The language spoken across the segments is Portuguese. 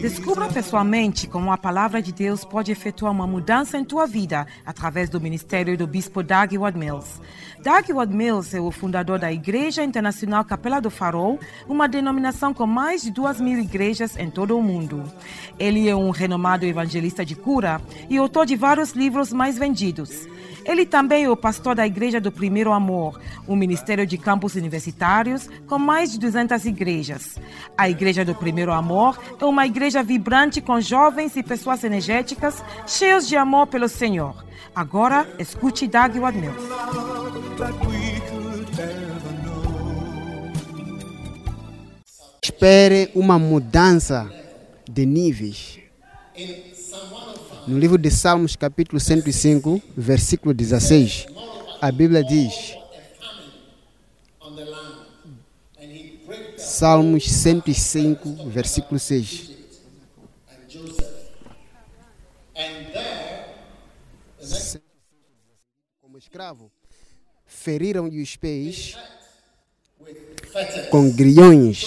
Descubra pessoalmente como a palavra de Deus pode efetuar uma mudança em tua vida através do ministério do bispo Doug Ward Mills. Doug Ward Mills é o fundador da Igreja Internacional Capela do Farol, uma denominação com mais de duas mil igrejas em todo o mundo. Ele é um renomado evangelista de cura e autor de vários livros mais vendidos. Ele também é o pastor da Igreja do Primeiro Amor, um ministério de campos universitários com mais de 200 igrejas. A Igreja do Primeiro Amor é uma igreja vibrante com jovens e pessoas energéticas, cheios de amor pelo Senhor. Agora, escute Doug Wadmills. Espere uma mudança de níveis. No livro de Salmos, capítulo 105, versículo 16, a Bíblia diz: Salmos 105, versículo 6. Como escravo, feriram-lhe os pés com grilhões.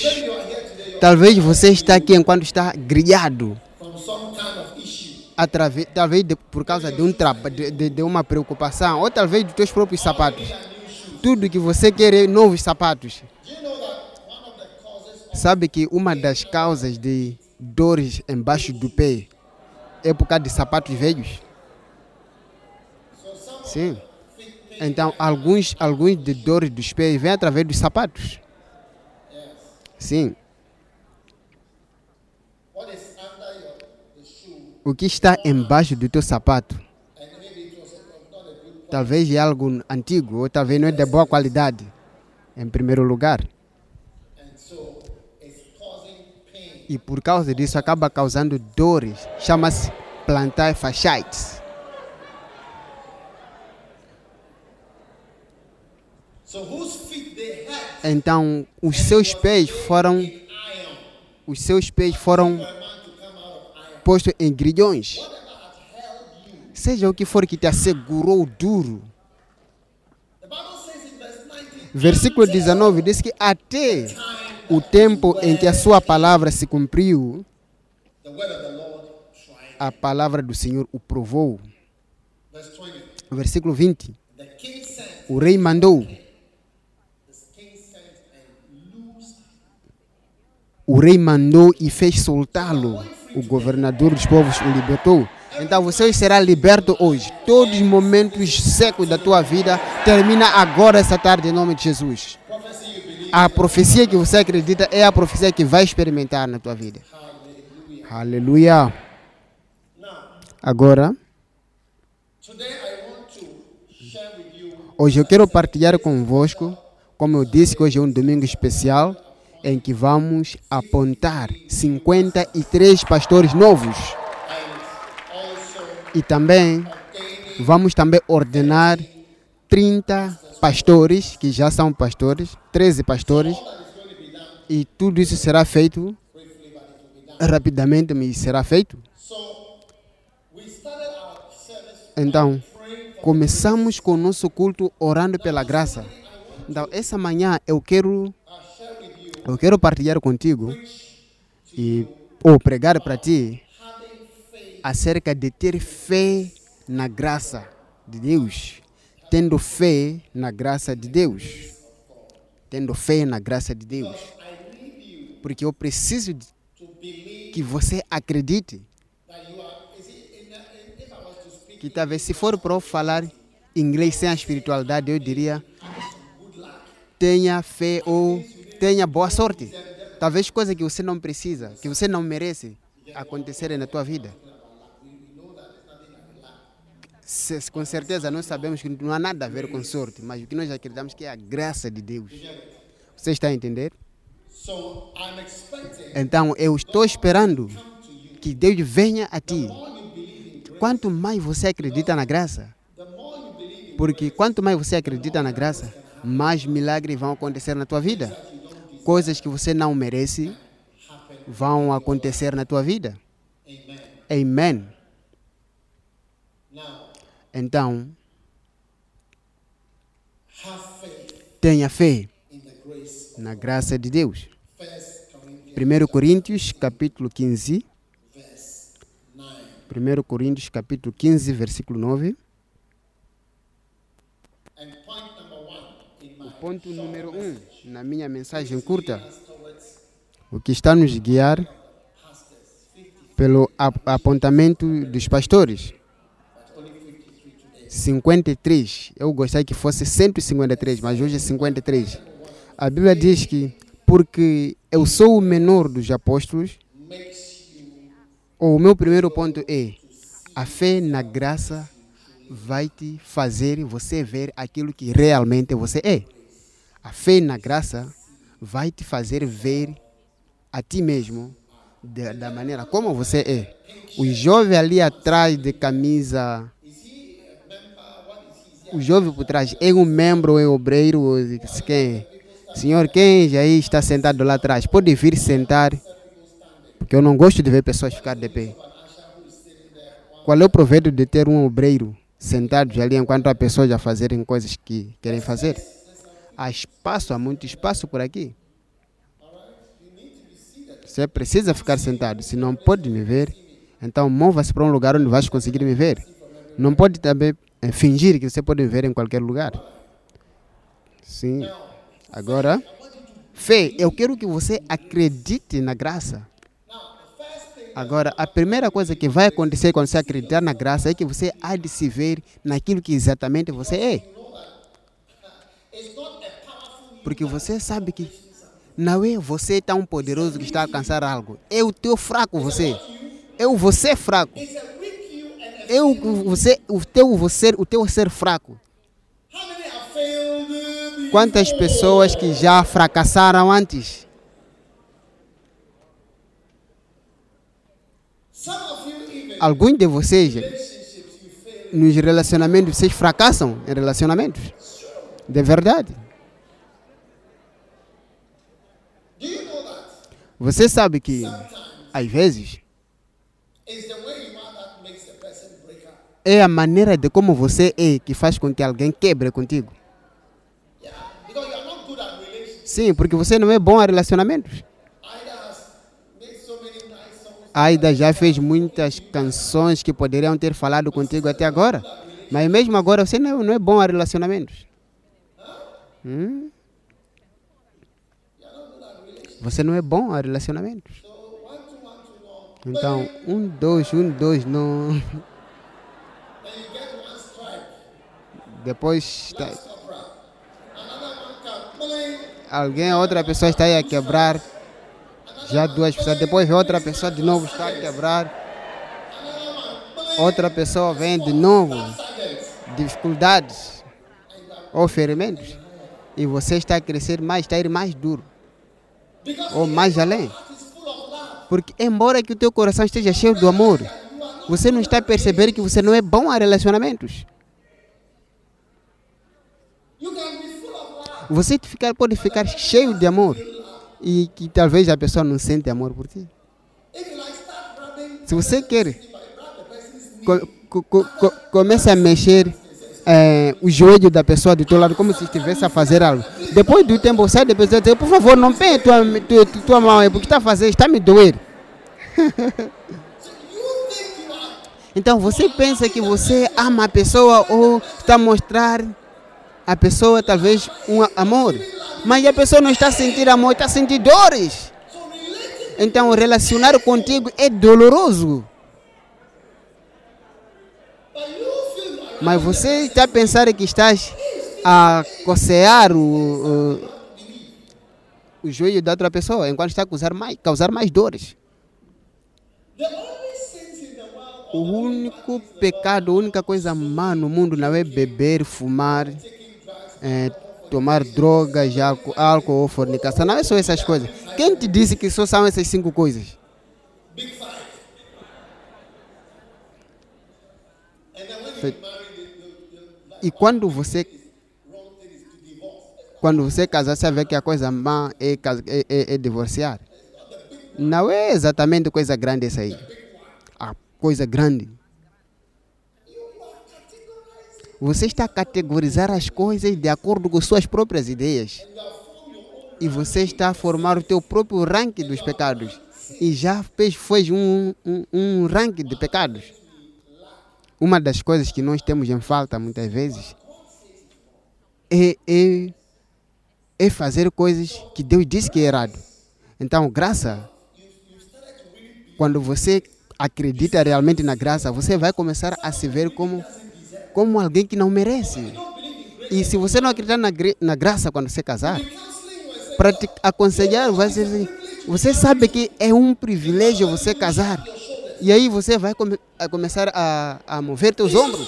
Talvez você está aqui enquanto está grilhado através, talvez de, por causa de, um de, de, de, uma preocupação, ou talvez dos teus próprios sapatos. Tudo que você quer é novos sapatos. Sabe que uma das causas de dores embaixo do pé é por causa de sapatos velhos? Sim. Então, alguns, alguns de dores dos pés vêm através dos sapatos. Sim. o que está embaixo do teu sapato talvez é algo antigo ou talvez não é de boa qualidade, em primeiro lugar. E por causa disso acaba causando dores, chama-se plantar fasciitis. Então, os seus pés foram os seus pés foram posto em grilhões. Seja o que for que te assegurou duro. Versículo 19 diz que até o tempo em que a sua palavra se cumpriu, a palavra do Senhor o provou. Versículo 20. O rei mandou. O rei mandou e fez soltá-lo o governador dos povos o libertou. Então você será liberto hoje. Todos os momentos secos da tua vida termina agora essa tarde em nome de Jesus. A profecia que você acredita é a profecia que vai experimentar na tua vida. Aleluia. Agora, hoje eu quero partilhar convosco, como eu disse que hoje é um domingo especial em que vamos apontar 53 pastores novos. E também vamos também ordenar 30 pastores que já são pastores, 13 pastores. E tudo isso será feito rapidamente, mas será feito. Então, começamos com o nosso culto orando pela graça. Então, essa manhã eu quero eu quero partilhar contigo e ou pregar para ti acerca de ter fé na graça de Deus, tendo fé na graça de Deus, tendo fé na graça de Deus, porque eu preciso que você acredite. Que talvez se for para eu falar inglês sem a espiritualidade, eu diria tenha fé ou tenha boa sorte. Talvez coisa que você não precisa, que você não merece acontecer na tua vida. Se, com certeza nós sabemos que não há nada a ver com sorte, mas o que nós acreditamos que é a graça de Deus. Você está a entender? Então eu estou esperando que Deus venha a ti. Quanto mais você acredita na graça, porque quanto mais você acredita na graça, mais milagres vão acontecer na tua vida coisas que você não merece vão acontecer na tua vida. Amen. Então, tenha fé na graça de Deus. 1 Coríntios, capítulo 15, 1 Coríntios capítulo 15, versículo 9. Ponto número 1 um, na minha mensagem curta. O que está nos guiar pelo ap- apontamento dos pastores. 53. Eu gostaria que fosse 153, mas hoje é 53. A Bíblia diz que porque eu sou o menor dos apóstolos, o meu primeiro ponto é a fé na graça vai te fazer você ver aquilo que realmente você é. A fé na graça vai te fazer ver a ti mesmo da, da maneira como você é. O jovem ali atrás de camisa. O jovem por trás é um membro, é um obreiro, quem é? Senhor, quem já está sentado lá atrás? Pode vir sentar, porque eu não gosto de ver pessoas ficar de pé. Qual é o proveito de ter um obreiro sentado ali enquanto há pessoas a fazerem coisas que querem fazer? Há espaço, há muito espaço por aqui. Você precisa ficar sentado. Se não pode me ver, então mova-se para um lugar onde vais conseguir me ver. Não pode também eh, fingir que você pode me ver em qualquer lugar. Sim. Agora, fé, eu quero que você acredite na graça. Agora, a primeira coisa que vai acontecer quando você acreditar na graça é que você há de se ver naquilo que exatamente você é. Porque você sabe que não é você tão poderoso que está a alcançar algo. É o teu fraco você. É o você fraco. É o você, o teu você, o teu ser fraco. Quantas pessoas que já fracassaram antes? Alguns de vocês nos relacionamentos vocês fracassam em relacionamentos. De verdade. Você sabe que às vezes é a maneira de como você é que faz com que alguém quebre contigo. Sim, porque você não é bom a relacionamentos. Aida já fez muitas canções que poderiam ter falado contigo até agora. Mas mesmo agora você não, não é bom a relacionamentos. Hum? Você não é bom a relacionamentos. Então, um, dois, um, dois, não. Depois tá- alguém, outra pessoa está aí a quebrar. Já duas pessoas. Depois outra pessoa de novo está a quebrar. Outra pessoa vem de novo. Dificuldades ou ferimentos. E você está a crescer mais, está a ir mais duro. Ou mais além. Porque embora que o teu coração esteja cheio do amor, você não está a perceber que você não é bom a relacionamentos. Você ficar, pode ficar cheio de amor e que talvez a pessoa não sente amor por ti. Se você quer, co, co, co, comece a mexer eh, o joelho da pessoa do teu lado como se estivesse a fazer algo. Depois do tempo, sai da pessoa e diz, por favor, não pegue tua, tua, tua mão aí, porque está a fazer, está a me doer. Então você pensa que você ama a pessoa ou está a mostrar a pessoa talvez um amor. Mas a pessoa não está a sentir amor, está a sentir dores. Então relacionar contigo é doloroso. Mas você está a pensar que estás a cocear o, o, o joelho da outra pessoa enquanto está a causar mais, causar mais dores. O único pecado, a única coisa má no mundo não é beber, fumar, eh, tomar drogas, álcool, álcool ou fornicação. Não é só essas coisas. Quem te disse que só são essas cinco coisas? big five. E quando você quando você casar, você vê que a coisa má é, é, é- é divorciar. Não é exatamente coisa grande essa aí. A coisa grande. Você está a categorizar as coisas de acordo com suas próprias ideias. E você está a formar o teu próprio ranking dos pecados. E já fez, fez um, um, um ranking de pecados. Uma das coisas que nós temos em falta muitas vezes é, é, é fazer coisas que Deus disse que é errado. Então, graça, quando você acredita realmente na graça, você vai começar a se ver como, como alguém que não merece. E se você não acreditar na, na graça quando você casar, para te aconselhar, assim, você sabe que é um privilégio você casar. E aí você vai come- começar a, a mover teus ombros.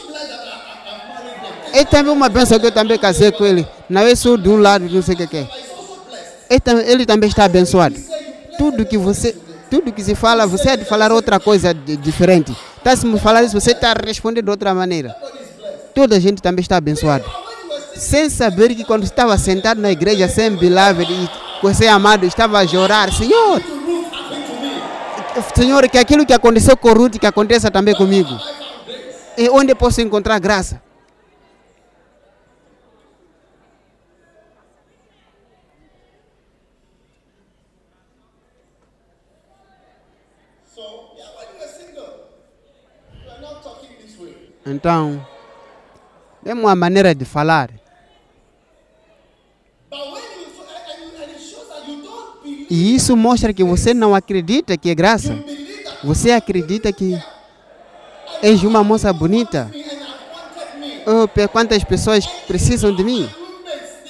É também uma benção que eu também casei com ele. Não é só de um lado, não sei o que que é. Ele, tam- ele também está abençoado. Tudo que você, tudo que se fala, você é de falar outra coisa diferente. Está se me falar isso, você está a responder de outra maneira. Toda a gente também está abençoado. Sem saber que quando estava sentado na igreja, sem beloved e com ser amado, estava a chorar, Senhor, Senhor, que aquilo que aconteceu com Ruth, que aconteça também comigo. E onde posso encontrar graça? Então, é uma maneira de falar. E isso mostra que você não acredita que é graça. Você acredita que és uma moça bonita. Oh, quantas pessoas precisam de mim.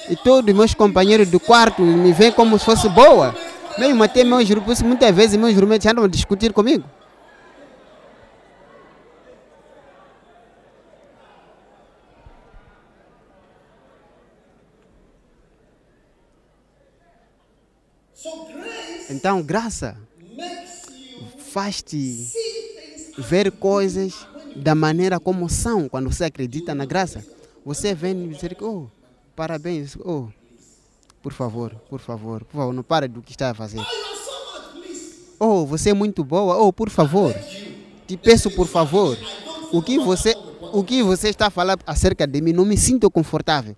E todos meus companheiros do quarto me veem como se fosse boa. Mesmo até meus grupos, muitas vezes meus roommates andam a discutir comigo. Então, graça faz-te ver coisas da maneira como são quando você acredita na graça. Você vem dizer que, oh, parabéns, oh, por favor, por favor, por favor, não para do que está a fazer. Oh, você é muito boa, oh, por favor, te peço por favor. O que você, o que você está a falar acerca de mim, não me sinto confortável.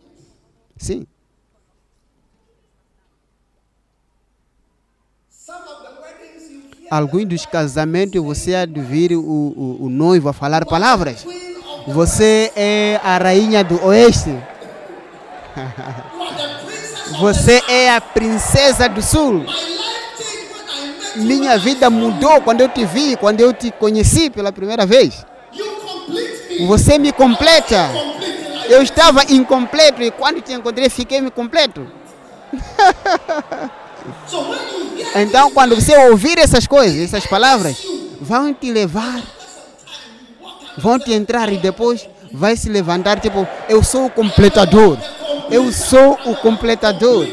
Sim. Alguns dos casamentos você há de o, o, o noivo a falar palavras. Você é a rainha do oeste. Você é a princesa do sul. Minha vida mudou quando eu te vi, quando eu te conheci pela primeira vez. Você me completa. Eu estava incompleto e quando te encontrei fiquei me completo. Então, quando você ouvir essas coisas, essas palavras, vão te levar, vão te entrar e depois vai se levantar tipo, eu sou o completador. Eu sou o completador.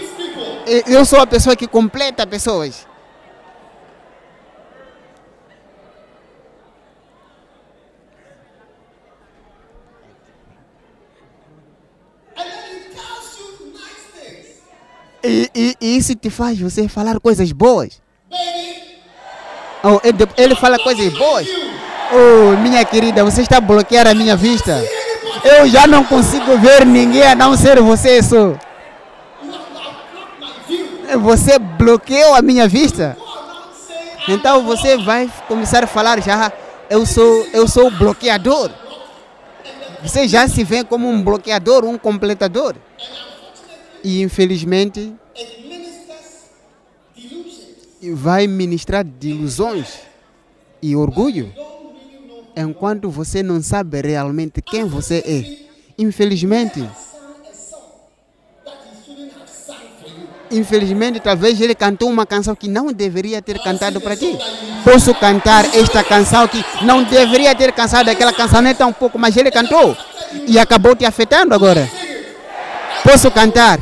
Eu sou a pessoa que completa pessoas. E, e- isso te faz você falar coisas boas. Oh, ele, ele fala coisas boas. Oh, minha querida, você está a bloquear a minha vista. Eu já não consigo ver ninguém a não ser você só. Você bloqueou a minha vista. Então você vai começar a falar já, eu sou, eu sou bloqueador. Você já se vê como um bloqueador, um completador. E infelizmente vai ministrar delusões e orgulho. Enquanto você não sabe realmente quem você é. Infelizmente, infelizmente talvez ele cantou uma canção que não deveria ter cantado para ti. Posso cantar esta canção que não deveria ter cantado aquela canção nem tão pouco, mas ele cantou e acabou te afetando agora. Posso cantar?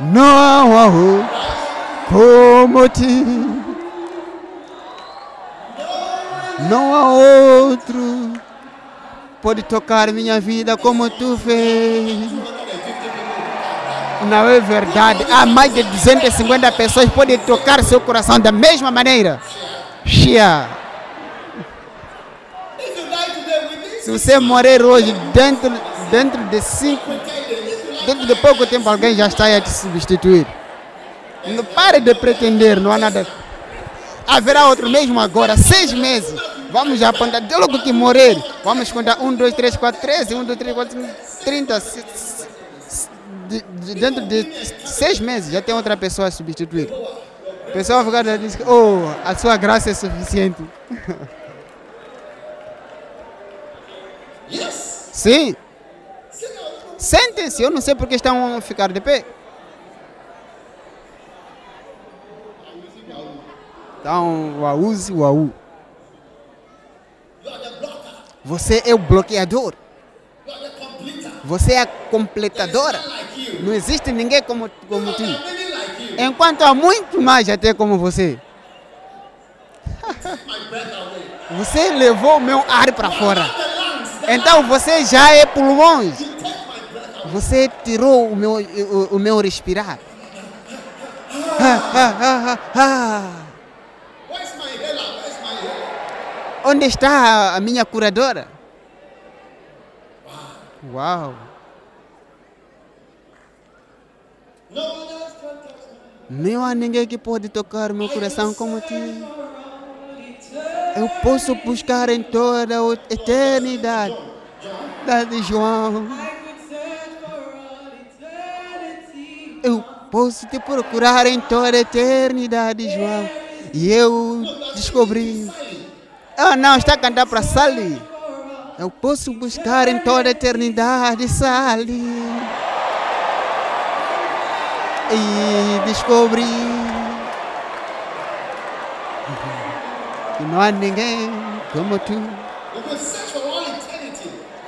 Não há outro como ti. Não há outro pode tocar minha vida como tu fez. Não é verdade. Há mais de 250 pessoas podem tocar seu coração da mesma maneira. Xia. Se você morrer hoje dentro, dentro de cinco, dentro de pouco tempo alguém já está a te substituir. Não pare de pretender, não há nada. haverá outro mesmo agora, seis meses. Vamos já apontar, de logo que morrer. Vamos contar um, dois, três, quatro, treze, um, dois, três, quatro, cinco, trinta. se- se- de- de- dentro de seis meses já tem outra pessoa a substituir. O pessoal vai ficar diz oh, a sua graça é suficiente. Sim, sentem-se, eu não sei porque estão a ficar de pé. Então, uau, uau. Você é o bloqueador. Você é a completadora. Não existe ninguém como, como tu. Enquanto há muito mais até como você. Você levou o meu ar para fora. Então você já é pulmões. Você tirou o meu, o, o meu respirar. Ah, ah, ah? Onde está a minha curadora? Uau! Não há ninguém que pode tocar meu coração como tu. Eu posso buscar em toda a eternidade. Da de João. Eu posso te procurar em toda a eternidade, João. E eu descobri. Ah, não, está a cantar para Sally. Eu posso buscar em toda a eternidade, Sally. E descobri que não há ninguém como tu.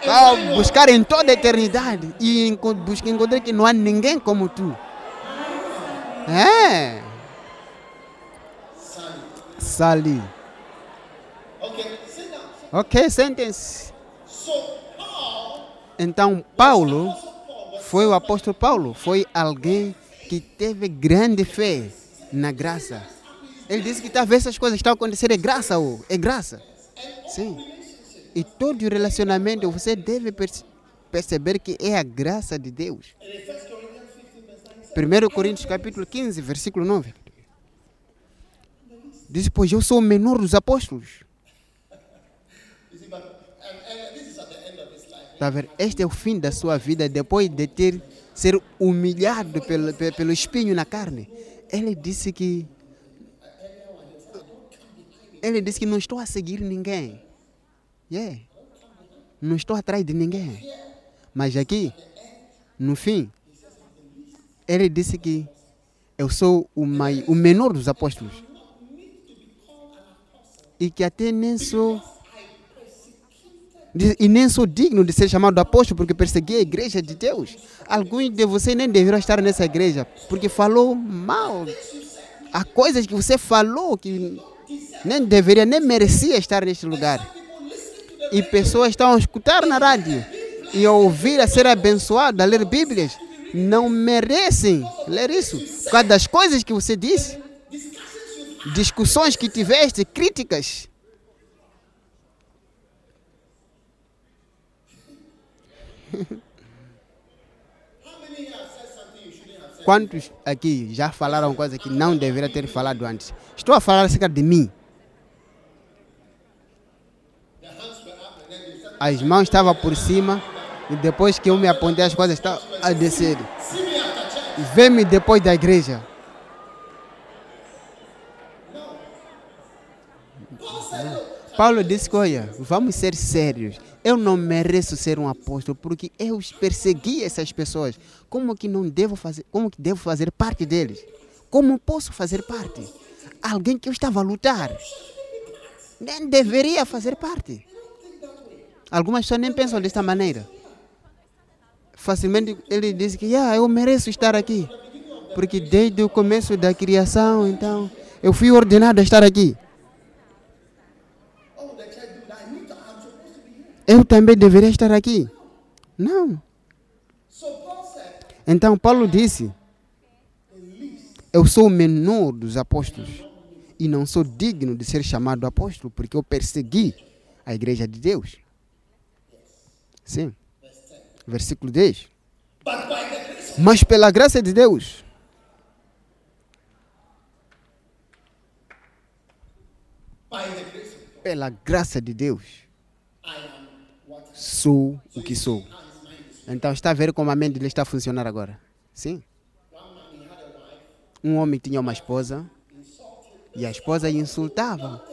Find no buscar em toda a eternidade e encontrar que não há ninguém como tu. É. Down. Ok, sentem-se. Então, Paulo foi o apóstolo Paulo, foi alguém que teve grande fé na graça. Ele disse que talvez essas coisas estão acontecendo, é graça, oh, é graça. Sim. E todo relacionamento você deve perce- perceber que é a graça de Deus. 1 Coríntios capítulo 15, versículo 9. Diz, pois eu sou o menor dos apóstolos. Tá? Este é o fim da sua vida depois de ter ser humilhado pelo, pe- pelo espinho na carne. Ele disse que ele disse que não estou a seguir ninguém. Yeah. Não estou atrás de ninguém. Mas aqui, no fim, ele disse que eu sou o, mai, o menor dos apóstolos. E que até nem sou E nem sou digno de ser chamado apóstolo porque persegui a igreja de Deus. Alguns de vocês nem deveriam estar nessa igreja porque falou mal. Há coisas que você falou que nem deveria, nem merecia estar neste lugar. E pessoas estão a escutar na rádio e a ouvir a ser abençoado, a ler Bíblias. Não merecem ler isso. Por causa das coisas que você disse, discussões que tiveste, críticas. Quantos aqui já falaram coisa que não deveria ter falado antes? Estou a falar acerca de mim. As mãos estavam por cima e depois que eu me apontei as coisas estavam a descer. see me depois da igreja. Paulo disse olha, vamos ser sérios. Eu não mereço ser um apóstolo porque eu persegui essas pessoas. Como que não devo fazer, como que devo fazer parte deles? Como posso fazer parte? Alguém que eu estava a lutar. Nem deveria fazer parte. Algumas pessoas nem pensam desta maneira. Facilmente ele diz que ah, eu mereço estar aqui. Porque desde o começo da criação, então, eu fui ordenado a estar aqui. eu também deveria estar aqui. Não. Então Paulo disse: Eu sou o menor dos apóstolos e não sou digno de ser chamado apóstolo porque eu persegui a igreja de Deus. Sim. Versículo 10. but by the grace of Mas pela graça de Deus, pela graça de Deus, sou o que sou. Então está a ver como a mente dele está a funcionar agora? Sim. Um homem tinha uma esposa e a esposa insultava.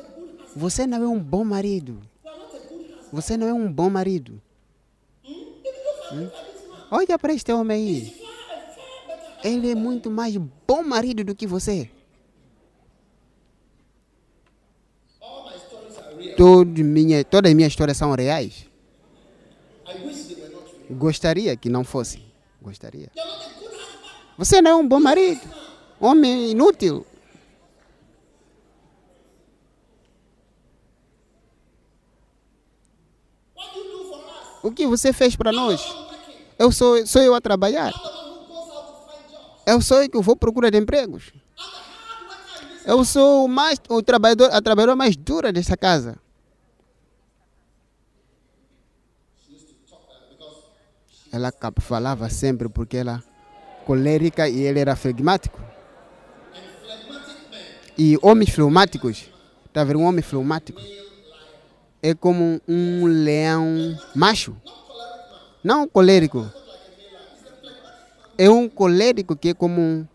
Você não é um bom marido. Você não é um bom marido. Hum? Olha para este homem aí. Ele é muito mais bom marido do que você. Todo minha, todas as minhas histórias são reais. Gostaria que não fosse. Gostaria. Você não é um bom marido. Homem inútil. What do you do for us? O que você fez para nós? Eu sou, sou eu a trabalhar. Eu sou eu que vou procurar empregos. Eu sou mais, o trabalhador, a trabalhadora mais dura desta casa. Ela falava sempre porque ela colérica e ele era flegmático. E homens fleumáticos, está um homem fleumático? É como um leão macho. Não colérico. É um colérico que é como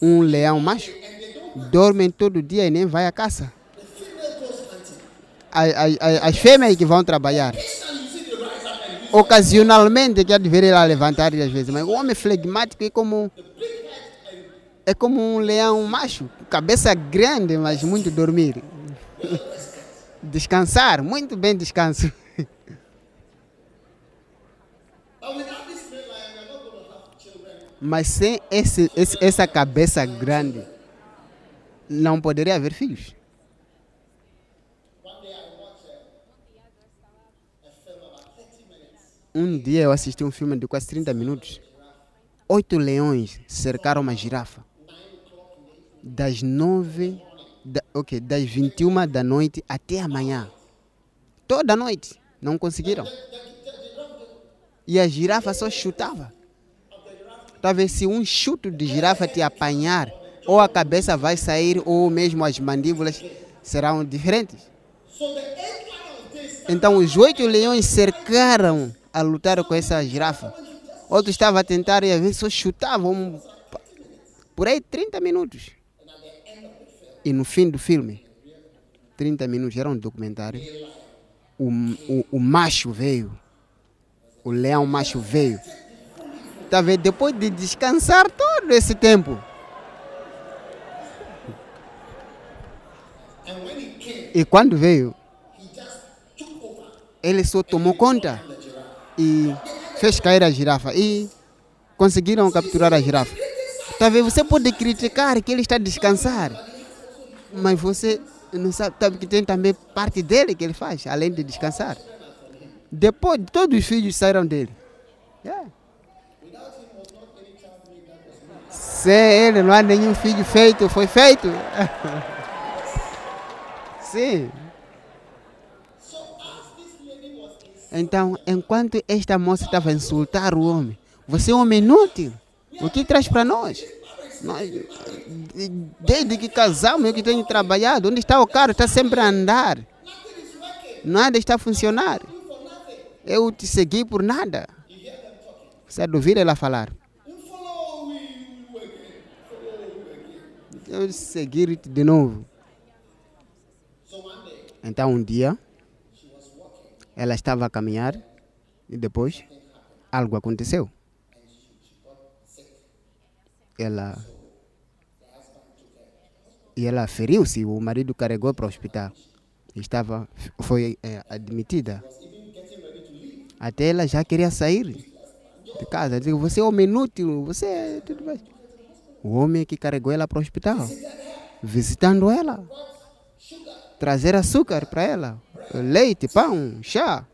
um, leão macho. Dormem todo dia e nem vai à caça. the female goes hunting. A- a- a- As fêmeas que vão trabalhar. Ocasionalmente quer ver ela levantar às vezes. Mas o homem flegmático é como é como um leão macho, cabeça grande, mas muito dormir. Descansar, muito bem descanso. Mas sem esse, esse- essa cabeça grande, não poderia haver filhos. One day I watched a, a film about 30 minutes. Um dia eu assisti um filme de quase 30 minutos. Oito leões cercaram uma girafa. Das nove, da, ok, das 21 da noite até amanhã. Toda noite. Não conseguiram. E a girafa só chutava. Talvez se um chute de girafa te apanhar, ou a cabeça vai sair, ou mesmo as mandíbulas serão diferentes. Então os oito leões cercaram a lutar com essa girafa. Outro estava a tentar e às vezes só chutavam por aí 30 minutos. E no fim do filme, 30 minutos, era um documentário, o, o, o macho veio, o leão macho veio. Tá vendo? Depois de descansar todo esse tempo. E quando veio, ele só tomou conta e fez cair a girafa e conseguiram capturar a girafa. Talvez você pode criticar que ele está a descansar, mas você não sabe, sabe que tem também parte dele que ele faz, além de descansar. Depois, todos os filhos saíram dele. Yeah. Sem ele, não há nenhum filho feito, foi feito. Sim. Então, enquanto esta moça estava a insultar o homem, você é um homem inútil. O que traz para nós? Nós? Desde que casamos, eu que tenho trabalhado, onde está o carro? Está sempre a andar. Nada está a funcionar. Eu te segui por nada. Você de ouvir ela falar. Eu seguir-te de novo. Então, um dia, ela estava a caminhar e depois algo aconteceu. Ela. E ela feriu-se, o marido carregou para o hospital. Estava, foi eh, admitida. Até ela já queria sair de casa. Digo, você é homem inútil, você é tudo mais. O homem que carregou ela para o hospital, visitando ela trazer açúcar para ela, leite, pão, chá.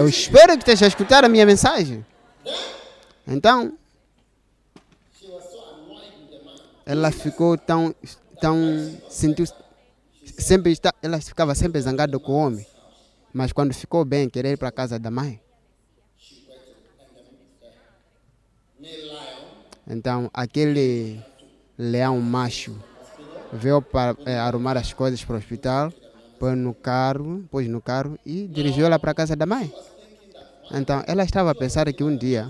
Eu espero que esteja a escutar a minha mensagem. Então, ela ficou tão, tão sentiu sempre está, ela ficava sempre zangada com o homem. Mas quando ficou bem, querer ir para casa da mãe. Então, aquele leão macho veio para eh, arrumar as coisas para o hospital, pôs no carro, pôs no carro e dirigiu ela para a casa da mãe. Então, ela estava a pensar que um dia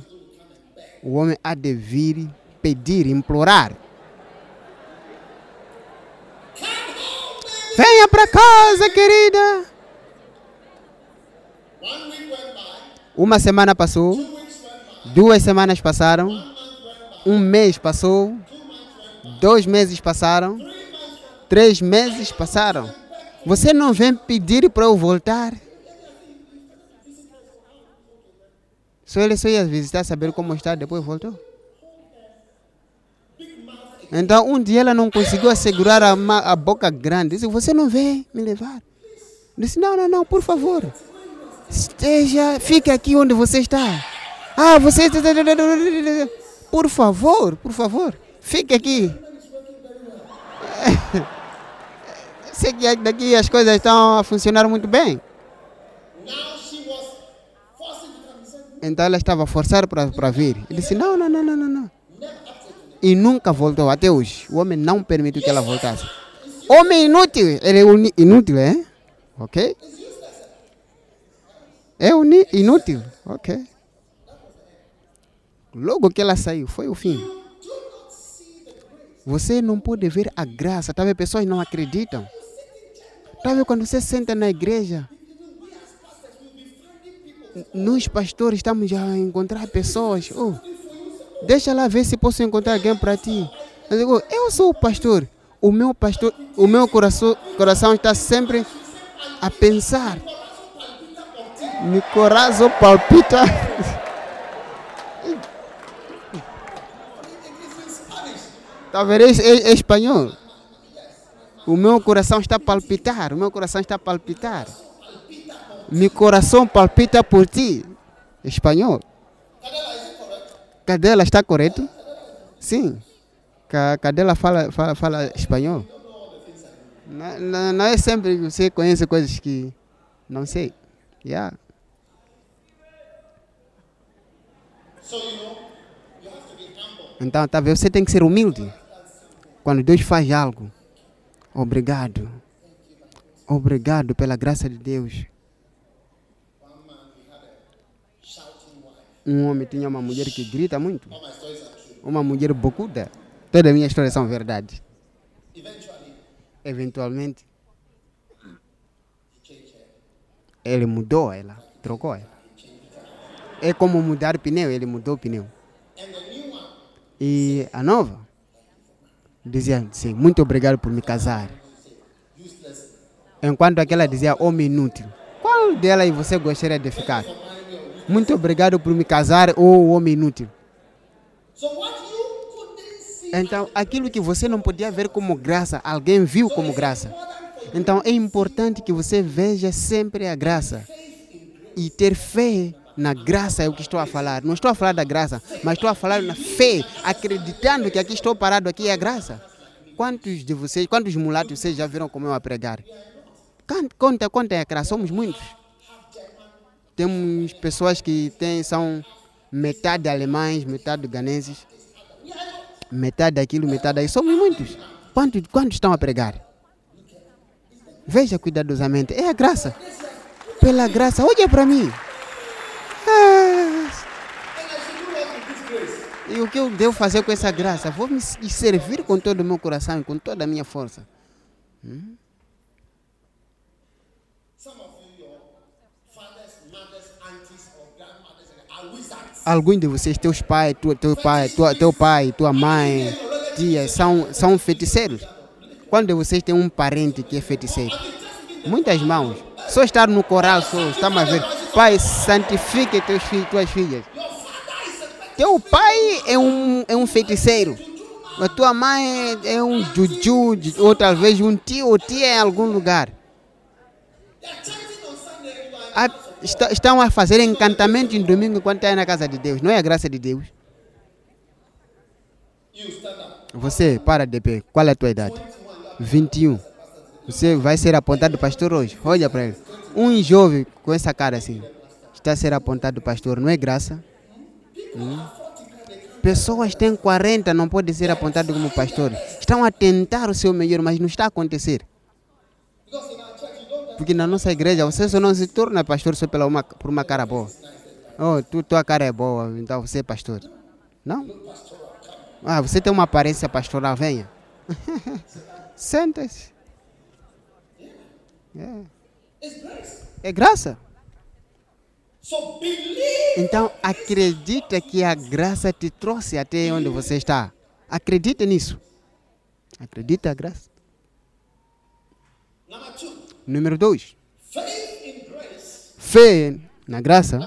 o homem há de vir pedir, implorar. Venha para casa, querida. Uma semana passou, duas semanas passaram, um mês passou, dois meses passaram, três meses passaram. Você não vem pedir para eu voltar? Só ele só ia visitar, saber como está, depois voltou. Então, um dia ela não conseguiu assegurar a, a boca grande. Disse: Você não vem me levar? Disse: Não, não, não, por favor. Esteja, fique aqui onde você está. Ah, você. Por favor, por favor, fique aqui. Sei que daqui as coisas estão a funcionar muito bem. Então ela estava a forçar para vir. Ele disse: Não, não, não, não, não, não. E nunca voltou até hoje. O homem não permitiu que ela voltasse. Homem inútil. Ele é inútil, é? Ok? É inútil. Ok. Logo que ela saiu, foi o fim. Você não pode ver a graça. Talvez pessoas não acreditam. Talvez quando você senta na igreja, nós pastores estamos a encontrar pessoas. Oh, deixa lá ver se posso encontrar alguém para ti. Eu digo, eu sou o pastor. O meu pastor, o meu coração, coração está sempre a pensar. Meu coração palpita. Está? É, é, é espanhol. O meu coração está a palpitar. O meu coração está a palpitar. Meu coração palpita por ti. Espanhol. Cadela está correto? Sim. Ca- Cadela fala, fala, fala espanhol. Não, não, é sempre que você conhece coisas que não sei. Yeah. Então, tá vendo? Você tem que ser humilde. Quando Deus faz algo, obrigado. Obrigado pela graça de Deus. Um homem tinha uma mulher que grita muito. Uma mulher bocuda. Todas as minhas histórias são verdade. Eventualmente, ele mudou ela, trocou ela. É como mudar pneu, ele mudou o pneu. E a nova dizia assim, muito obrigado por me casar. Enquanto aquela dizia homem inútil. Qual dela e você gostaria de ficar? Muito obrigado por me casar ou homem inútil. What you couldn't see Então, aquilo que você não podia ver como graça, alguém viu como graça. Então, é importante que você veja sempre a graça. E ter fé na graça é o que estou a falar. Não estou a falar da graça, mas estou a falar na fé, acreditando que aqui estou parado, aqui é a graça. Quantos de vocês, quantos mulatos vocês já viram como eu a pregar? Conta, conta a graça, somos muitos. Temos pessoas que têm, são metade alemães, metade ganeses metade daquilo, metade daí. Somos muitos. Quantos, quantos estão a pregar? Veja cuidadosamente. É a graça. Pela graça, olha para mim. E o que eu devo fazer com essa graça? Vou me servir com todo o meu coração e com toda a minha força. wizards. Alguns de vocês, teus pais, tua, teu pai, tua, teu pai, tua mãe, tia, são, são feiticeiros. Quando vocês tem um parente que é feiticeiro? Muitas mãos. Só estar no coral, só, estamos a ver. Pai, santifique teus filhos, tuas filhas. Teu pai é um, é um feiticeiro. A tua mãe é, é um juju, ou talvez um tio ou tia em algum lugar. A- está- estão a fazer encantamento em domingo enquanto está na casa de Deus. Não é a graça de Deus. Você, para de pé. Qual é a tua idade? 21. Você vai ser apontado pastor hoje. Olha para ele. Um jovem com essa cara assim. Está a ser apontado pastor. Não é graça? Hum? Pessoas têm 40, não podem ser apontados como pastores. Estão a tentar o seu melhor, mas não está a acontecer. Porque na nossa igreja você só não se torna pastor só pela uma, por uma cara boa. Oh, tu, tua cara é boa, então você é pastor. Não? Ah, você tem uma aparência pastoral, venha. Senta-se. É. É graça. Então acredita que a graça te trouxe até onde você está. Acredita nisso. Acredita a graça. Número dois. faith in grace. Fé na graça.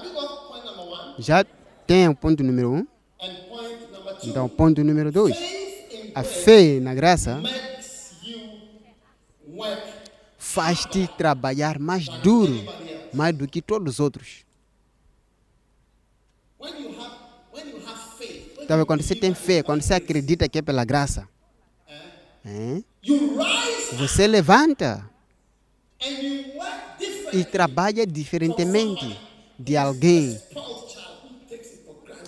Já tem o ponto número um. And point number two. Então, ponto número dois. Faith in A grace fé na graça faz-te trabalhar mais duro, mais do que todos os outros. Então, quando você tem fé, quando você acredita que é pela graça, you rise você levanta e trabalha diferentemente de alguém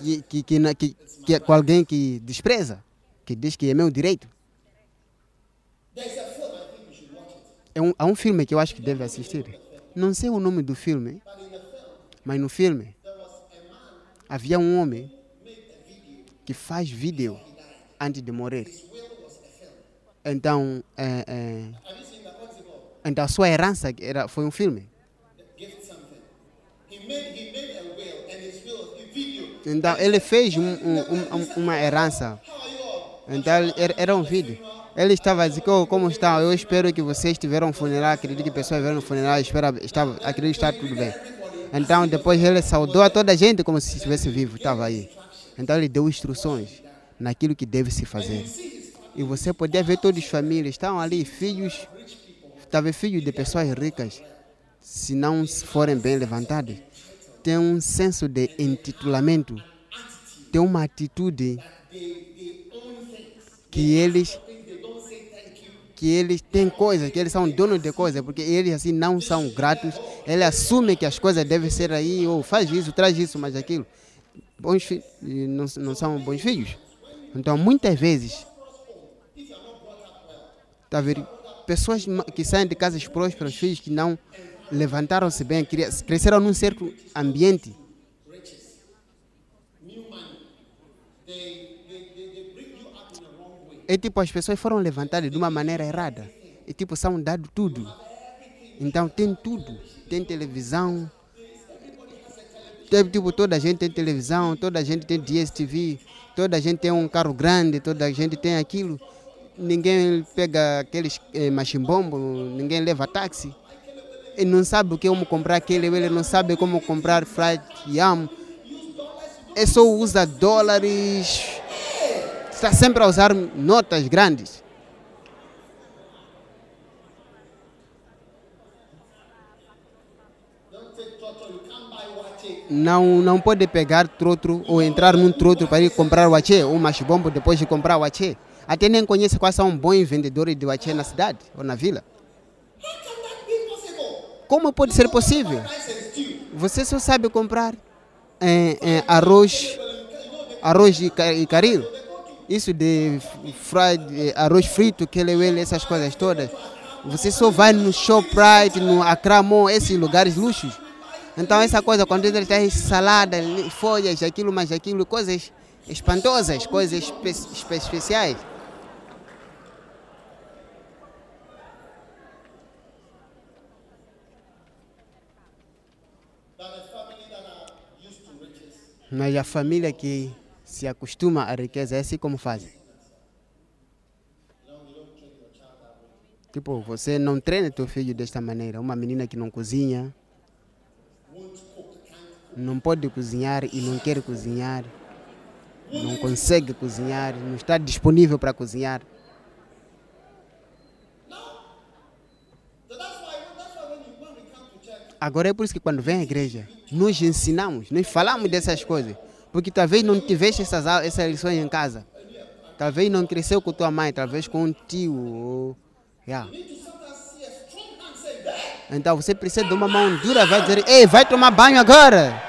que, que, que, que, que é com alguém que despreza, que diz que é meu direito. É um, há um filme que eu acho que deve assistir. Não sei o nome do filme, mas no filme havia um homem que faz vídeo antes de morrer. Então, é, é, então a sua herança era, foi um filme. Então ele fez um- um- um- um- uma herança. Então era um vídeo. Ele estava dizer, "Oh, como está? Eu espero que vocês tiveram um funeral, acredito que pessoas tiveram um funeral, espero, estava, acredito que está tudo bem. Então depois ele saudou a toda a gente como se estivesse vivo, estava aí. Então ele deu instruções naquilo que deve se fazer. E você podia ver todas as famílias, estavam ali, filhos, talvez filhos de pessoas ricas, se não forem bem levantados, tem um senso de intitulamento, tem uma atitude que eles que eles têm coisas, que eles são donos de coisas, porque eles assim não são gratos, ele assume que as coisas devem ser aí, ou faz isso, traz isso, mas aquilo. Bons fi- e não, não são bons filhos. Então muitas vezes tá vendo? pessoas que saem de casas prósperas, filhos que não levantaram-se bem, cresceram num certo ambiente É tipo, as pessoas foram levantadas de uma maneira errada. E tipo, são dado tudo. Então tem tudo. Tem televisão. Tem, tipo, toda a gente tem televisão, toda a gente tem DSTV, toda a gente tem um carro grande, toda a gente tem aquilo. Ninguém pega aqueles eh, ninguém leva táxi. Ele não sabe o que como comprar aquele, ele não sabe como comprar fried yam. Ele só usa dólares está sempre a usar notas grandes. Não, não pode pegar trotro ou entrar num trotro para ir comprar o achê ou machibombo depois de comprar o achê. Até nem conhece quais são bons vendedores de achê na cidade ou na vila. Como pode ser possível? Você só sabe comprar eh, eh, arroz, arroz e caril. Isso de fried, eh, arroz frito, quelewele, essas coisas todas. Você só vai no Shoprite, no Acramon, esses lugares luxos. Então essa coisa, quando ele tem salada, folhas, aquilo, mais aquilo, coisas espantosas, coisas espe espe- especiais. Mas a família que se acostuma à riqueza é assim como fazem. Tipo, você não treina teu filho desta maneira. Uma menina que não cozinha, não pode cozinhar e não quer cozinhar, não consegue cozinhar, não está disponível para cozinhar. Agora é por isso que quando vem à igreja, nós ensinamos, nós falamos dessas coisas. Porque talvez não tivesse essas, essas lições em casa. Talvez não cresceu com tua mãe, talvez com um tio. Ou, yeah. Então você precisa de uma mão dura, vai dizer, ei, vai tomar banho agora.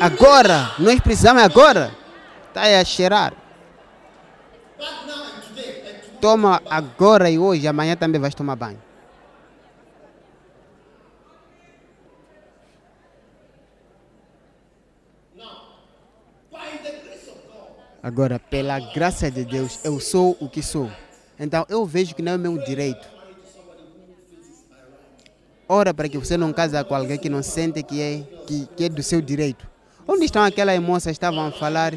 agora, nós precisamos agora. Está a cheirar. Toma agora e hoje, amanhã também vais tomar banho. Agora, pela graça de Deus, eu sou o que sou. Então, eu vejo que não é meu direito. Ora para que você não case com alguém que não sente que é, que, que é do seu direito. Onde estão aquelas moças que estavam a falar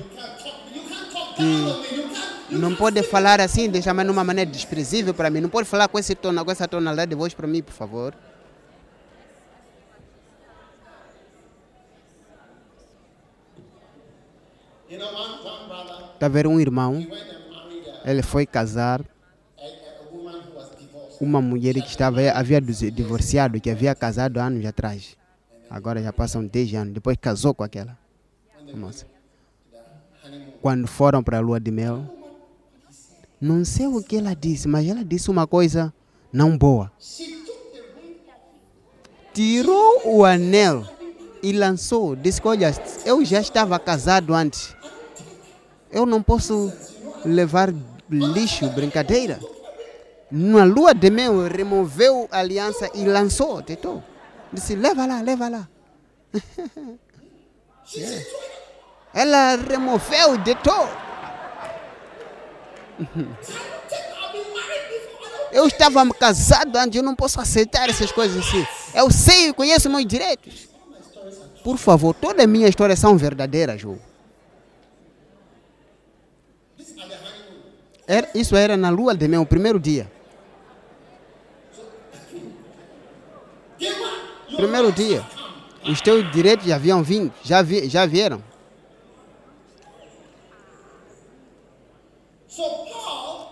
que não pode falar assim, de chamar de uma maneira desprezível para mim. Não pode falar com esse com essa tonalidade de voz para mim, por favor. Está a ver um irmão, ele foi casar uma mulher que estava havia divorciado, que havia casado anos atrás. Agora já passam 10 anos. Depois casou com aquela moça. Quando foram para a lua de mel, não sei o que ela disse, mas ela disse uma coisa não boa. Tirou o anel e lançou. Disse olha, eu já estava casado antes. Eu não posso levar lixo, brincadeira. Na lua de mel, removeu a aliança e lançou, tentou. Disse, leva lá, leva lá. É. Ela removeu e deitou. Eu estava casado antes, eu não posso aceitar essas coisas assim. Eu sei, conheço meus direitos. Por favor, todas as minhas histórias são verdadeiras, João. Era- isso era na lua de mel, o primeiro dia. Primeiro dia. Os teus direitos já haviam vindo, já, vi, já vieram.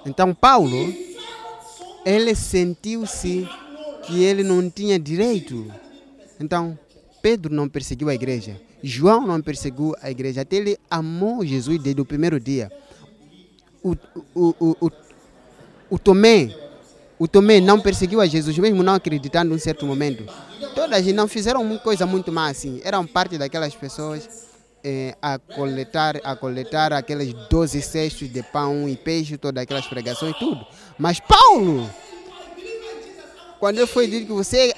Então Paulo, ele sentiu-se que ele não tinha direito. Então Pedro não perseguiu a igreja. João não perseguiu a igreja. Até ele amou Jesus desde o primeiro dia. O, o, o, Tomé, o Tomé não perseguiu a Jesus, mesmo não acreditando em um certo momento. Todas não fizeram coisa muito má assim. Eram parte daquelas pessoas eh, a coletar, a coletar aqueles 12 cestos de pão e peixe, todas aquelas pregações, tudo. Mas Paulo, quando ele foi dito que você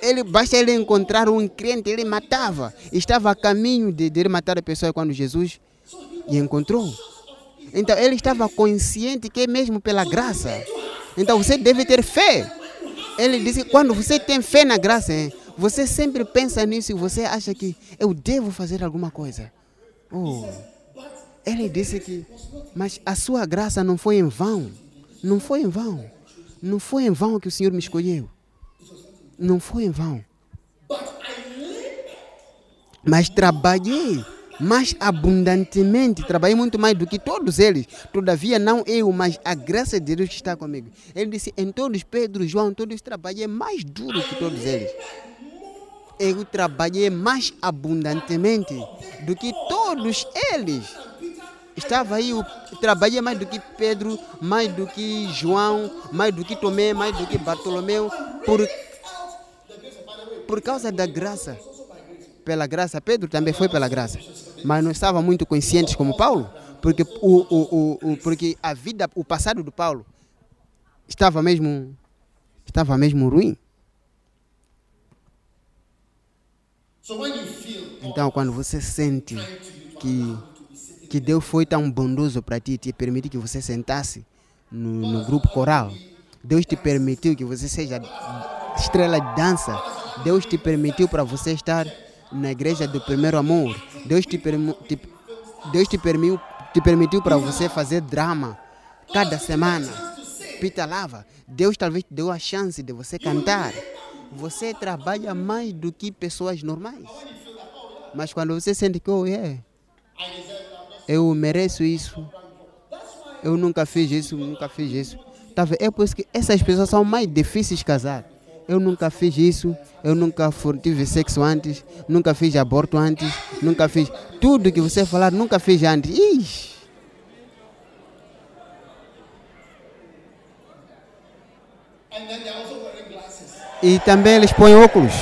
ele basta ele encontrar um crente, ele matava. Estava a caminho de, de matar a pessoa quando Jesus o encontrou. Então ele estava consciente que é mesmo pela graça. Então você deve ter fé. Ele disse quando você tem fé na graça, você sempre pensa nisso e você acha que eu devo fazer alguma coisa. Oh. Ele disse que, mas a sua graça não foi em vão. Não foi em vão. Não foi em vão que o Senhor me escolheu. Não foi em vão. Mas trabalhei mais abundantemente, trabalhei muito mais do que todos eles. Todavia, não eu, mas a graça de Deus está comigo. Ele disse: em todos, Pedro, João, todos trabalhei mais duro que todos eles. Eu trabalhei mais abundantemente do que todos eles. Estava aí, eu trabalhei mais do que Pedro, mais do que João, mais do que Tomé, mais do que Bartolomeu, por, por causa da graça. Pela graça, Pedro também foi pela graça. Mas não estava muito conscientes como Paulo, porque, o, o, o, porque a vida, o passado do Paulo estava mesmo, estava mesmo ruim. Então, quando você sente que, que Deus foi tão bondoso para ti, te permitiu que você sentasse no, no grupo coral, Deus te permitiu que você seja estrela de dança, Deus te permitiu para você estar na igreja do primeiro amor, Deus te, permi te, Deus te, te permitiu para você fazer drama cada semana, pita lava, Deus talvez te deu a chance de você cantar. Você trabalha mais do que pessoas normais. Mas quando você sente que, oh, é, eu mereço isso, eu nunca fiz isso, nunca fiz isso. É por isso que essas pessoas são mais difíceis de casar. Eu nunca fiz isso, eu nunca tive sexo antes, nunca fiz aborto antes, nunca fiz. Tudo que você falar, nunca fiz antes. Ixi. E também eles põem óculos.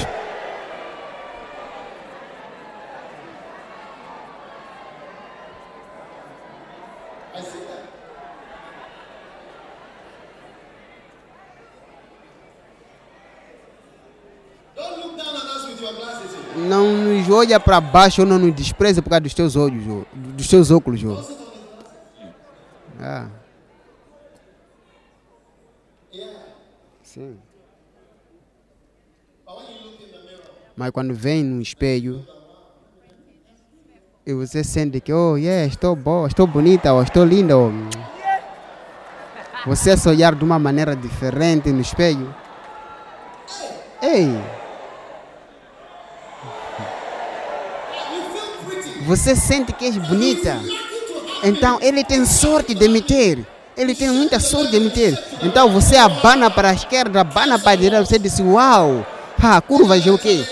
Nos olha para baixo não nos despreza por causa dos teus olhos, ó, dos teus óculos. ó. Ah. Yeah. Sim. Mas quando vem no espelho e você sente que, oh, yeah, estou boa, estou bonita, ou estou linda, ou... você se olhar de uma maneira diferente no espelho, ei, você sente que és bonita. Então ele tem sorte de me ter. Ele tem muita sorte de me ter. Então você abana para a esquerda, abana para a direita, você diz, uau, ha, curvas é o quê?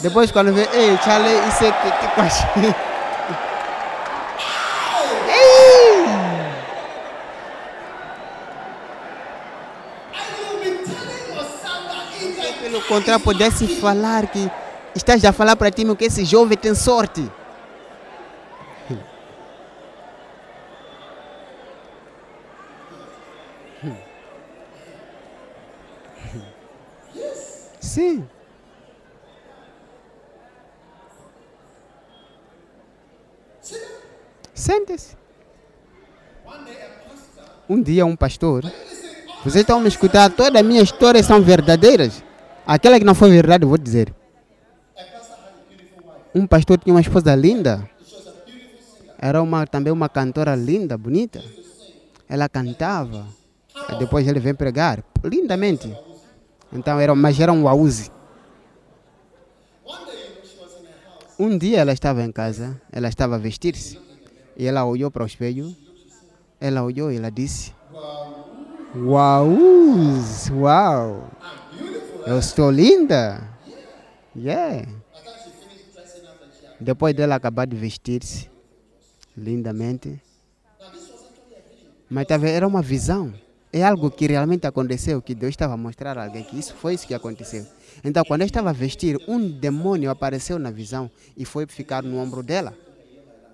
Depois quando vê, ei, Charlie, isso é que, que quase. Pelo contrário, pudesse falar que estás a falar para ti meu, que esse jovem tem sorte. Sim. Sente-se. Um dia um pastor vocês estão me escutando, todas as minhas histórias são verdadeiras. Aquela que não foi verdade, vou dizer. Um pastor tinha uma esposa linda. Era uma, também uma cantora linda, bonita. Ela cantava. Depois ele vem pregar, lindamente. Então era, mas era um wauzi. Um dia ela estava em casa, ela estava a vestir-se. E ela olhou para o espelho. Ela olhou e ela disse: Uau! Uau! Eu estou linda! Yeah! Depois dela acabar de vestir-se lindamente. Mas tá vendo, era uma visão. É algo que realmente aconteceu, que Deus estava a mostrar a alguém que isso foi isso que aconteceu. Então, quando eu estava a vestir, um demônio apareceu na visão e foi ficar no ombro dela.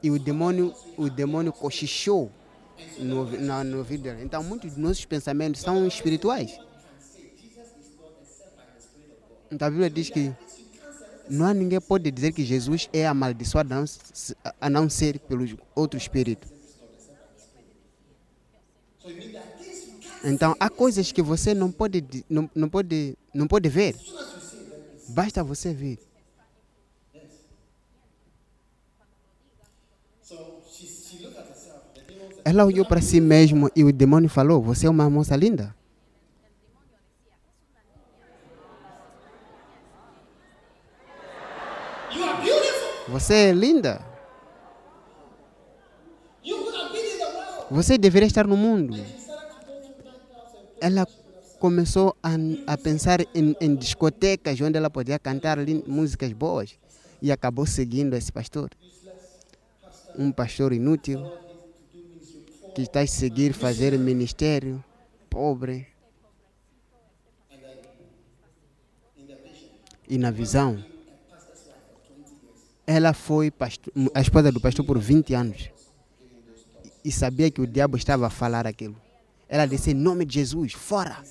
E o demônio, o demônio cochichou no, na- no ouvido dela. Então, muitos dos nossos pensamentos são espirituais. Então, a Bíblia diz que não há ninguém pode dizer que Jesus é amaldiçoado a não, ser pelos outros espíritos. Então, há coisas que você não pode, não, não pode, não pode ver. Basta você ver. Ela olhou para si mesma e o demônio falou: Você é uma moça linda. Você é linda. Você deveria estar no mundo. Ela começou a, a pensar em, em discotecas onde ela podia cantar músicas boas e acabou seguindo esse pastor. Um pastor inútil que está a seguir fazer ministério pobre. E na visão, ela foi pasto- a esposa do pastor por 20 anos e sabia que o diabo estava a falar aquilo. Ela disse em nome de Jesus, fora!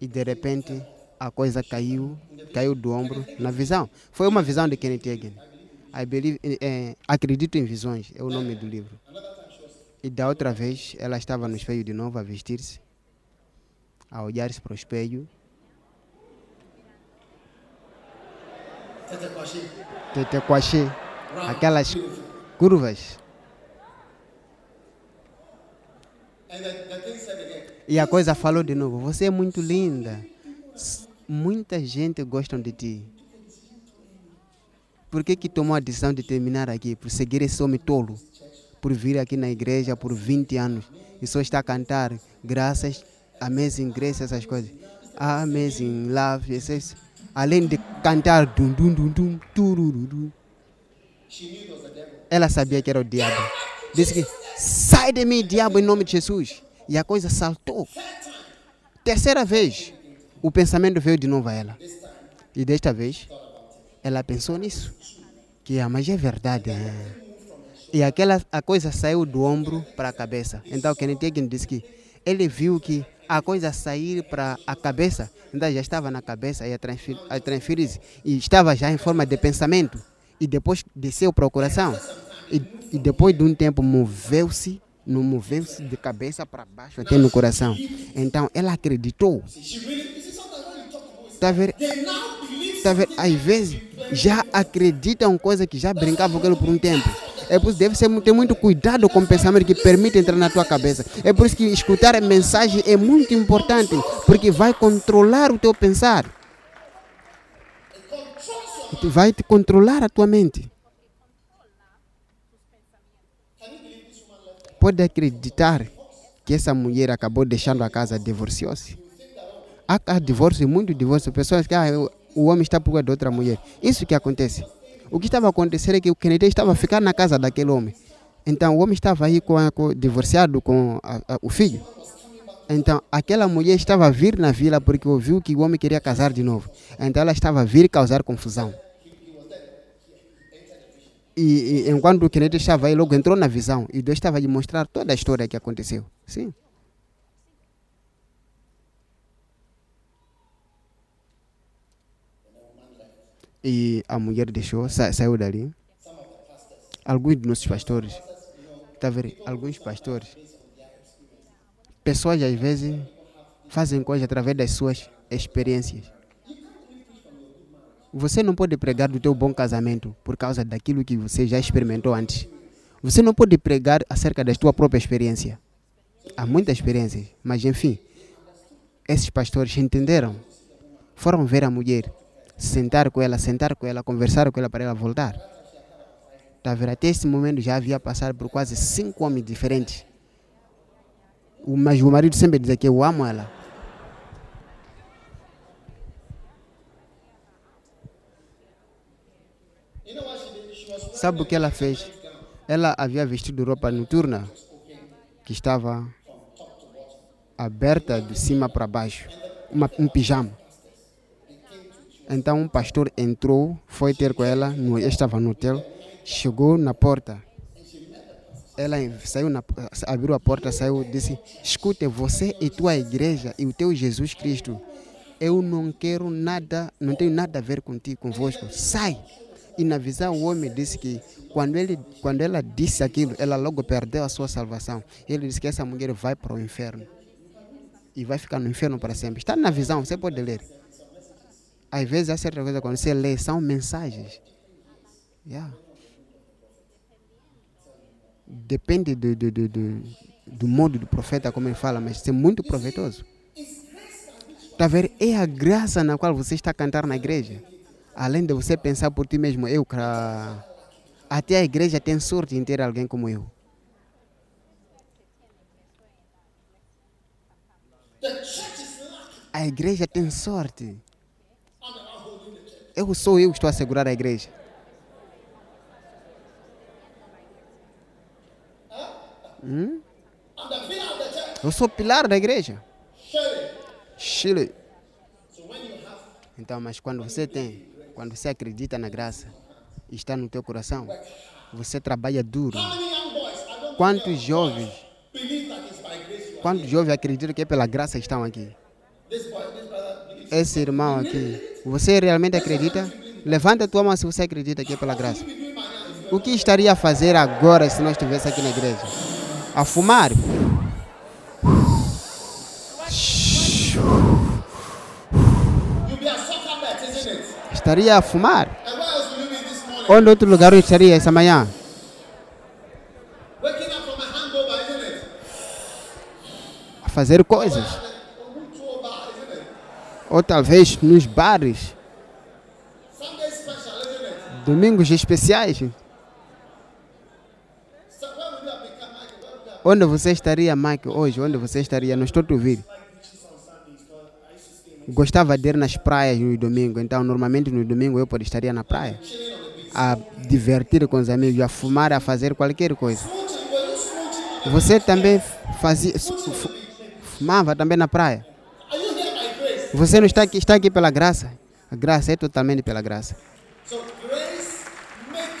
E de repente a coisa caiu, caiu do ombro na visão. Foi uma visão de Kenneth Hagin. I believe, eh, acredito em visões, é o nome do livro. E da outra vez ela estava no espelho de novo a vestir-se, a olhar-se para o espelho. Tete Kwashi. Tete Kwashi, aquelas curvas. E a coisa falou de novo: Você é muito linda. Muita gente gosta de ti. Por que, que tomou a decisão de terminar aqui? Por seguir esse homem tolo? Por vir aqui na igreja por 20 anos e só está a cantar graças, amazing grace, essas coisas. Amazing love, essas. Além de cantar dum dum dum dum turururu. Ela sabia que era o diabo. Disse que sai de mim, diabo, em nome de Jesus. E a coisa saltou. Terceira vez, o pensamento veio de novo a ela. E desta vez, ela pensou nisso. Que ah, mas é verdade. né? E aquela a coisa saiu do ombro para a cabeça. Então Kenneth Hagin disse que ele viu que a coisa sair para a cabeça, então já estava na cabeça e a, transfer, a transferir-se, e estava já em forma de pensamento, e depois desceu para o coração, e, e depois de um tempo moveu-se, não moveu-se de cabeça para baixo até no coração. Então ela acreditou. Tá ver? Tá ver? Às vezes já acreditam coisa que já brincavam com aquilo por um tempo. É por isso que deve ser, ter muito cuidado com o pensamento que permite entrar na tua cabeça. É por isso que escutar a mensagem é muito importante, porque vai controlar o teu pensar. Vai te controlar a tua mente. Pode acreditar que essa mulher acabou deixando a casa, divorciou-se. Há, divórcio, muito divórcio. Pessoas que ah, o homem está por causa de outra mulher. Isso que acontece. O que estava acontecendo é que o Kennedy estava a ficar na casa daquele homem. Então o homem estava aí com, com- divorciado com a- a- o filho. Então aquela mulher estava a vir na vila porque ouviu que o homem queria casar de novo. Então ela estava a vir causar confusão. E, e enquanto o Kennedy estava aí, logo entrou na visão e Deus estava a lhe mostrar toda a história que aconteceu. Sim. E a mulher deixou, sa- saiu dali. Alguns de nossos pastores, tá vendo? Alguns pastores, pessoas às vezes fazem coisas através das suas experiências. Você não pode pregar do teu bom casamento por causa daquilo que você já experimentou antes. Você não pode pregar acerca da tua própria experiência. Há muitas experiências, mas enfim, esses pastores entenderam. Foram ver a mulher, sentar com ela, sentar com ela, conversar com ela para ela voltar. Tá vendo? Até esse momento já havia passado por quase cinco homens diferentes. Mas o marido sempre dizia que eu amo ela. Sabe o que ela fez? Ela havia vestido roupa noturna que estava aberta de cima para baixo, uma, um pijama. Então um pastor entrou, foi ter com ela, no, estava no hotel, chegou na porta. Ela saiu na, abriu a porta, saiu e disse: Escute, você e tua igreja e o teu Jesus Cristo, eu não quero nada, não tenho nada a ver contigo, convosco. Sai! E na visão o homem disse que quando, ele, quando ela disse aquilo, ela logo perdeu a sua salvação. Ele disse que essa mulher vai para o inferno. E vai ficar no inferno para sempre. Está na visão, você pode ler. Às vezes há certa coisa quando você lê, são mensagens. Yeah. Depende do, do, do, do, do modo do profeta, como ele fala, mas é muito proveitoso. Está ver? É a graça na qual você está a cantar na igreja. Além de você pensar por ti mesmo, eu, até a igreja tem sorte em ter alguém como eu. A igreja tem sorte. Eu sou eu que estou a segurar a igreja. Church. Eu sou pilar da igreja. Chile. Então, mas quando você tem, quando você acredita na graça está no teu coração, você trabalha duro. Quantos jovens, quantos jovens acreditam que é pela graça que estão aqui? Esse irmão aqui, você realmente acredita? Levanta tua mão se você acredita é pela graça. O que estaria a fazer agora se nós estivesse aqui na igreja? A fumar? Estaria a fumar? Onde outro lugar eu estaria essa manhã? A fazer coisas. Ou talvez nos bares, domingos especiais. Onde você estaria, Mike, hoje? Onde você estaria? Não estou te. Gostava de ir nas praias no domingo, então normalmente no domingo eu estaria na praia. A divertir com os amigos, a fumar, a fazer qualquer coisa. Você também fazia, fu- fu- fumava também na praia. Você não está aqui, está aqui pela graça. A graça é totalmente pela graça.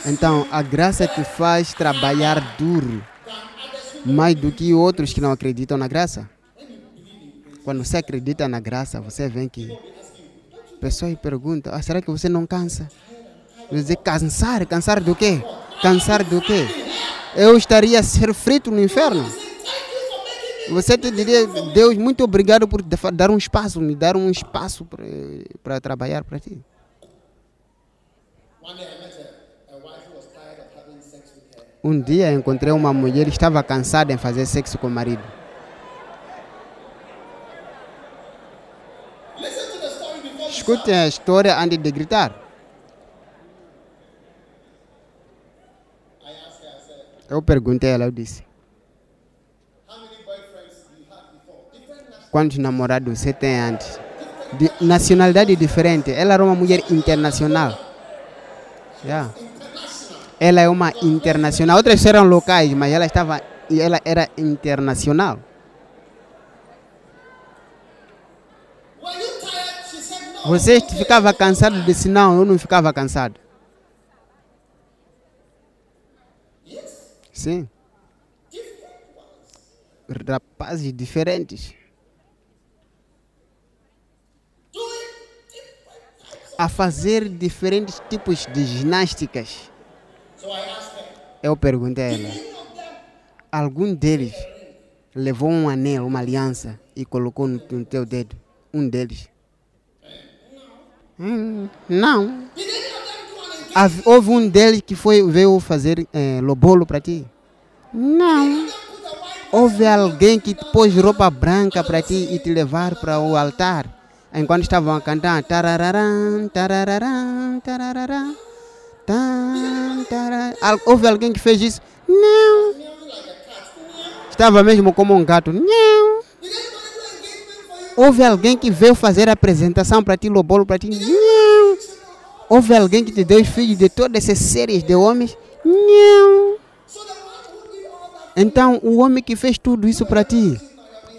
Então a graça te faz trabalhar duro mais do que outros que não acreditam na graça. Quando você acredita na graça, você vê que pessoas perguntam: ah, será que você não cansa? Eu dizer, cansar? Cansar do quê? Cansar do quê? Eu estaria a ser frito no inferno. Você te diria, Deus, muito obrigado por da- dar um espaço, me dar um espaço para trabalhar para ti. Um dia encontrei uma mulher estava cansada em fazer sexo com o marido. Escute a história antes de gritar. Eu perguntei a ela, disse, Namorados você tem antes? De nacionalidade diferente. Ela era uma mulher internacional. Yeah. Ela é uma internacional. Outras eram locais, mas ela estava ela era internacional. Você ficava cansado? Disse não, eu não ficava cansado. Sim, rapazes diferentes. A fazer diferentes tipos de ginásticas. Eu perguntei a ela. Algum deles levou um anel, uma aliança e colocou no, no teu dedo? Um deles. Hum, não. Houve um deles que foi, veio fazer eh, lobolo para ti? Não. Houve alguém que te pôs roupa branca para ti e te levar para o altar. Enquanto estavam a cantar. Tarararam, tarararam, tarararam. Al- Houve alguém que fez isso? Não. Estava mesmo como um gato. Não. Houve alguém que veio fazer a apresentação para ti, lobolo para ti? Não. Houve alguém que te deu os filhos de todas essas séries de homens? Não. Então, o homem que fez tudo isso para ti,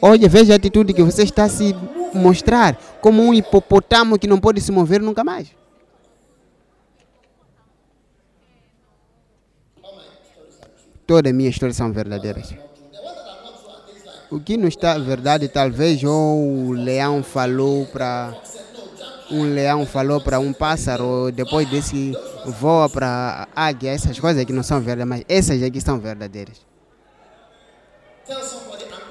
olha, veja a atitude que você está a se mostrar como um hipopotamo que não pode se mover nunca mais. Todas as minhas histórias são verdadeiras. O que não está verdade, talvez ou o leão falou para um leão falou para um pássaro, depois desse voa para águia, essas coisas aqui não são verdadeiras, mas essas aqui são verdadeiras.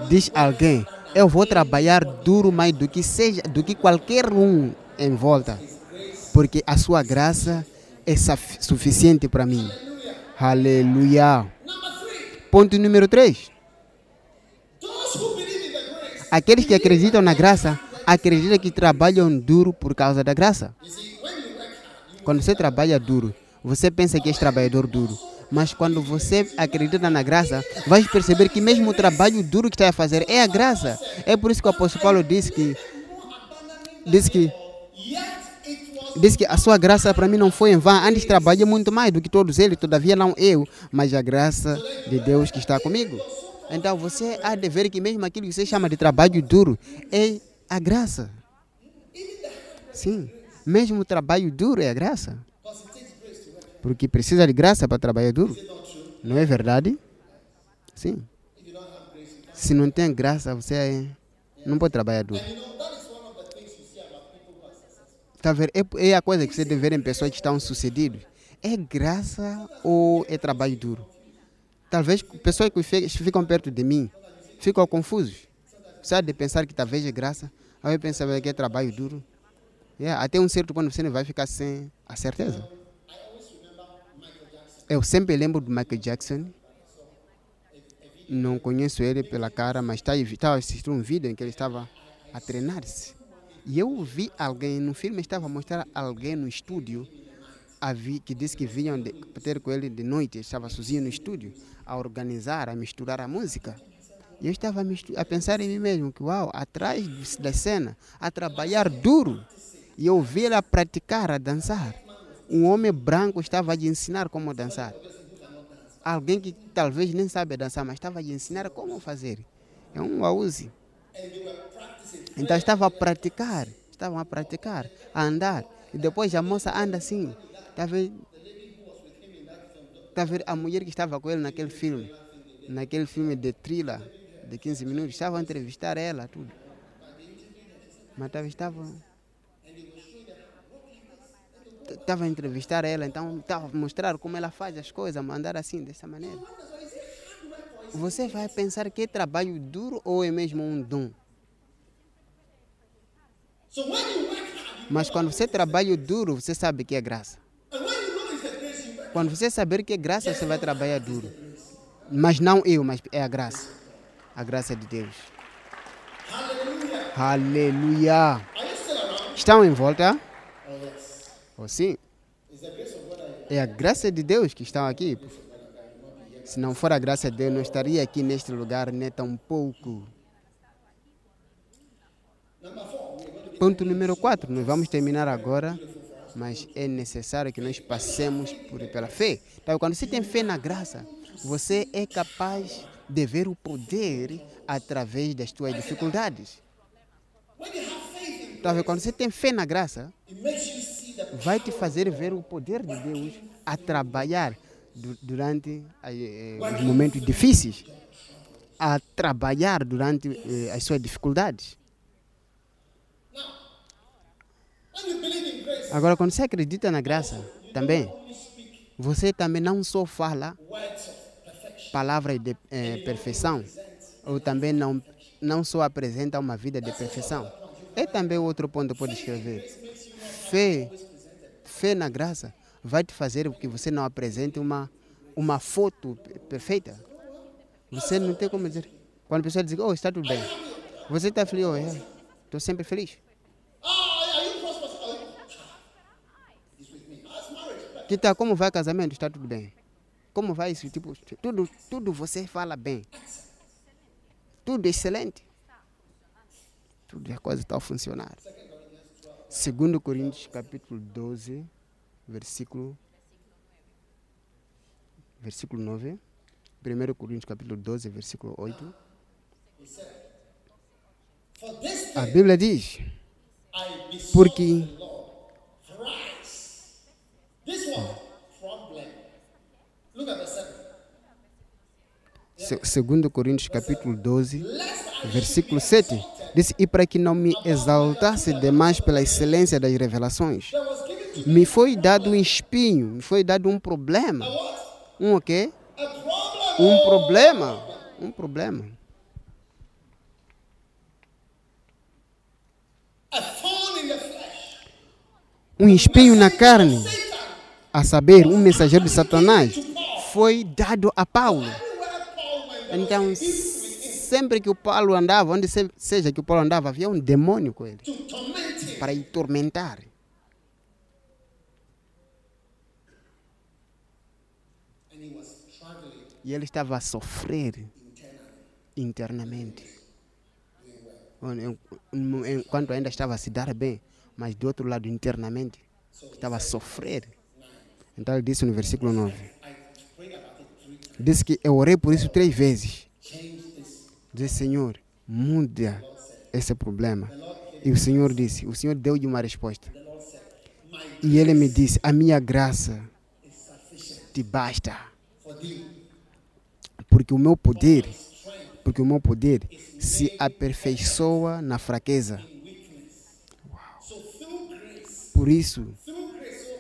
Diz alguém, eu vou trabalhar duro mais do que seja, do que qualquer um em volta, porque a sua graça é suficiente para mim. Aleluia. Ponto número 3. Those who believe in the grace. Aqueles que acreditam na graça, acreditam que trabalham duro por causa da graça. Quando você trabalha duro, você pensa que és trabalhador duro. Mas quando você acredita na graça, vai perceber que mesmo o trabalho duro que está a fazer é a graça. É por isso que o apóstolo Paulo disse que disse que Diz que a sua graça para mim não foi em vão. Antes trabalhei muito mais do que todos eles, todavia não eu, mas a graça de Deus que está comigo. Então você há de ver que mesmo aquilo que você chama de trabalho duro é a graça. Sim, mesmo o trabalho duro é a graça. Porque precisa de graça para trabalhar duro. Não é verdade? Sim. Se não tem graça, você é- não pode trabalhar duro. Tá vendo? É, é a coisa que você deve ver em pessoas que estão sucedidas. É graça ou é trabalho duro? Talvez pessoas que fi- ficam perto de mim ficam confusos. Sabe de pensar que talvez é graça, aí pensa que é trabalho duro. Yeah, até um certo ponto você não vai ficar sem a certeza. Eu sempre lembro do Michael Jackson. Não conheço ele pela cara, mas tá estava assistindo um vídeo em que ele estava a treinar-se. E eu vi alguém no filme, estava a mostrar alguém no estúdio a vi, que disse que vinham de, ter com ele de noite, estava sozinho no estúdio, a organizar, a misturar a música. E eu estava a, a pensar em mim mesmo, que uau, atrás da cena, a trabalhar duro. E eu vi ele a praticar, a dançar. Um homem branco estava a ensinar como dançar. Alguém que talvez nem sabe dançar, mas estava a ensinar como fazer. É um auzi. Então estava a praticar, estavam a praticar, a andar. E depois a moça anda assim. Está a ver? A mulher que estava com ele naquele filme, naquele filme de thriller de 15 minutos, estava a entrevistar ela, tudo. Mas tava- estava. Estava a entrevistar ela, então estava a mostrar como ela faz as coisas, mandar assim, dessa maneira. Você vai pensar que é trabalho duro ou é mesmo um dom? Mas quando você trabalha duro, você sabe que é graça. Quando você saber que é graça, você vai trabalhar duro. Mas não eu, mas é a graça. A graça de Deus. Aleluia. Around? Estão em volta? I É a graça de Deus que estão aqui. Se não for a graça de Deus, não estaria aqui neste lugar nem tão pouco. Ponto número 4. Nós vamos terminar agora, mas é necessário que nós passemos por, pela fé. Então, quando você tem fé na graça, você é capaz de ver o poder através das suas dificuldades. Então, quando você tem fé na graça, vai te fazer ver o poder de Deus a trabalhar du- durante eh, eh, os momentos difíceis, a trabalhar durante eh, as suas dificuldades. Agora, quando você acredita na graça, também, você também não só fala palavras de eh, perfeição, ou também não, não só apresenta uma vida de perfeição. É também outro ponto que pode escrever. Fé, fé na graça vai te fazer que você não apresente uma, uma foto pe- perfeita. Você não tem como dizer. Quando a pessoa diz, oh, está tudo bem. Você está feliz, oh, é. Estou sempre feliz. Tal, como vai casamento? Está tudo bem. Como vai isso? Tipo, tudo, tudo você fala bem. Tudo excelente. Tudo a coisa está a funcionar. Segundo Coríntios capítulo 12, versículo versículo 9. 1 Coríntios capítulo 12, versículo 8. For this A Bíblia diz: Porque segundo Coríntios capítulo 12, Lest I versículo 7, diz: E para que não me exaltasse demais pela excelência das revelações, me foi dado um espinho, me foi dado um problema. Um o quê? Um problema. Um problema. Um espinho na carne, a saber, um mensageiro de Satanás, foi dado a Paulo. Então, sempre que o Paulo andava, onde se- seja que o Paulo andava, havia um demônio com ele para ir tormentar. E ele estava a sofrer internamente. En- Enquanto ainda estava a se dar bem, mas do outro lado, internamente, estava a sofrer. Então ele disse no versículo 9: Disse que eu orei por isso três vezes. Disse, Senhor, muda esse problema. E o Senhor disse: O Senhor deu-lhe uma resposta. E ele me disse: A minha graça te basta. Porque o meu poder, porque o meu poder se aperfeiçoa na fraqueza. Por isso,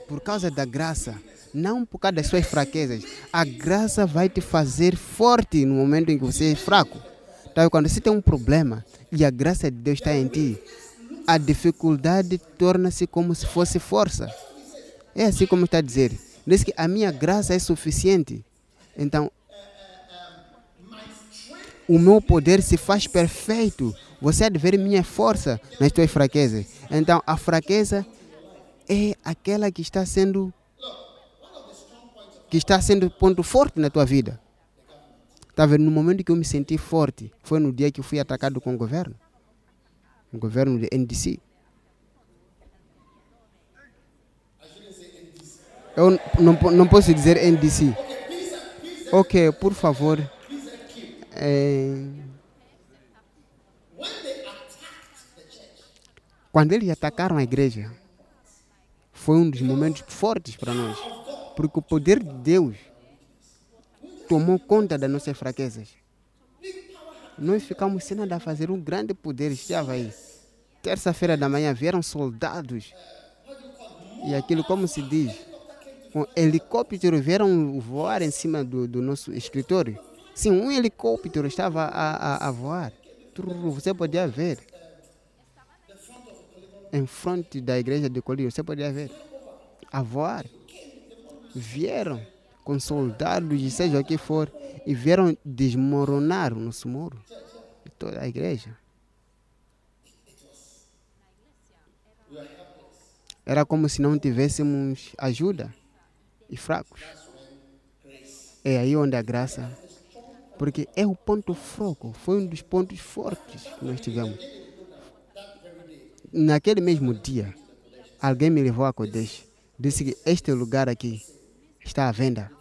por causa da graça, não por causa das suas fraquezas, a graça vai te fazer forte no momento em que você é fraco. Então, quando você tem um problema e a graça de Deus está em ti, a dificuldade torna-se como se fosse força. É assim como está a dizer. Diz que a minha graça é suficiente. Então, o meu poder se faz perfeito. Você há de ver minha força nas tuas fraquezas. Então, a fraqueza é aquela que está sendo que está sendo ponto forte na tua vida. Tá vendo? No momento que eu me senti forte, foi no dia que eu fui atacado com o governo. O governo de NDC. Eu não, não posso dizer NDC. Ok, por favor. É, Quando eles atacaram a igreja, foi um dos momentos fortes para nós. Porque o poder de Deus tomou conta das nossas fraquezas. Nós ficamos sem nada a fazer, um grande poder estava aí. terça-feira da manhã vieram soldados. E aquilo, como se diz, com helicóptero vieram voar em cima do, do nosso escritório. Sim, um helicóptero estava a, a, a voar. Você podia ver. Em frente da igreja de Colírio, você podia ver. A voar. Vieram com soldados e seja o que for. E vieram desmoronar o nosso muro. De toda a igreja. Era como se não tivéssemos ajuda e fracos. É aí onde a graça. Porque é o ponto fraco, foi um dos pontos fortes que nós tivemos. Naquele mesmo dia, alguém me levou a Kodesh. Disse que este lugar aqui está à venda.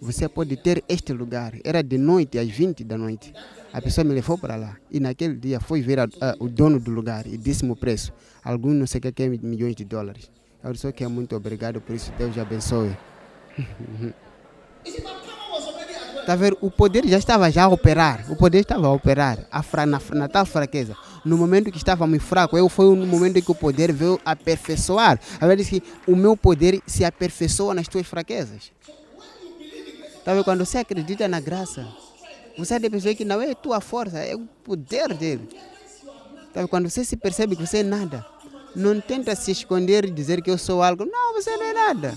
Você pode ter este lugar. Era de noite, às 20 da noite. A pessoa me levou para lá. E naquele dia foi ver a- a- o dono do lugar e disse-me o preço. Alguns não sei o que que é milhões de dólares. Eu disse que é muito obrigado por isso. Deus abençoe. Tá ver? O poder já estava já a operar. O poder estava a operar. A fra, na, na tal fraqueza. No momento que estávamos fracos, eu foi no momento que o poder veio aperfeiçoar. A ver, disse que o meu poder se aperfeiçoa nas tuas fraquezas. Tá vendo? Quando você acredita na graça, você deve perceber que não é tua força, é o poder dele. Tá vendo? Quando você se percebe que você é nada, não tenta se esconder e dizer que eu sou algo. Não, você não é nada.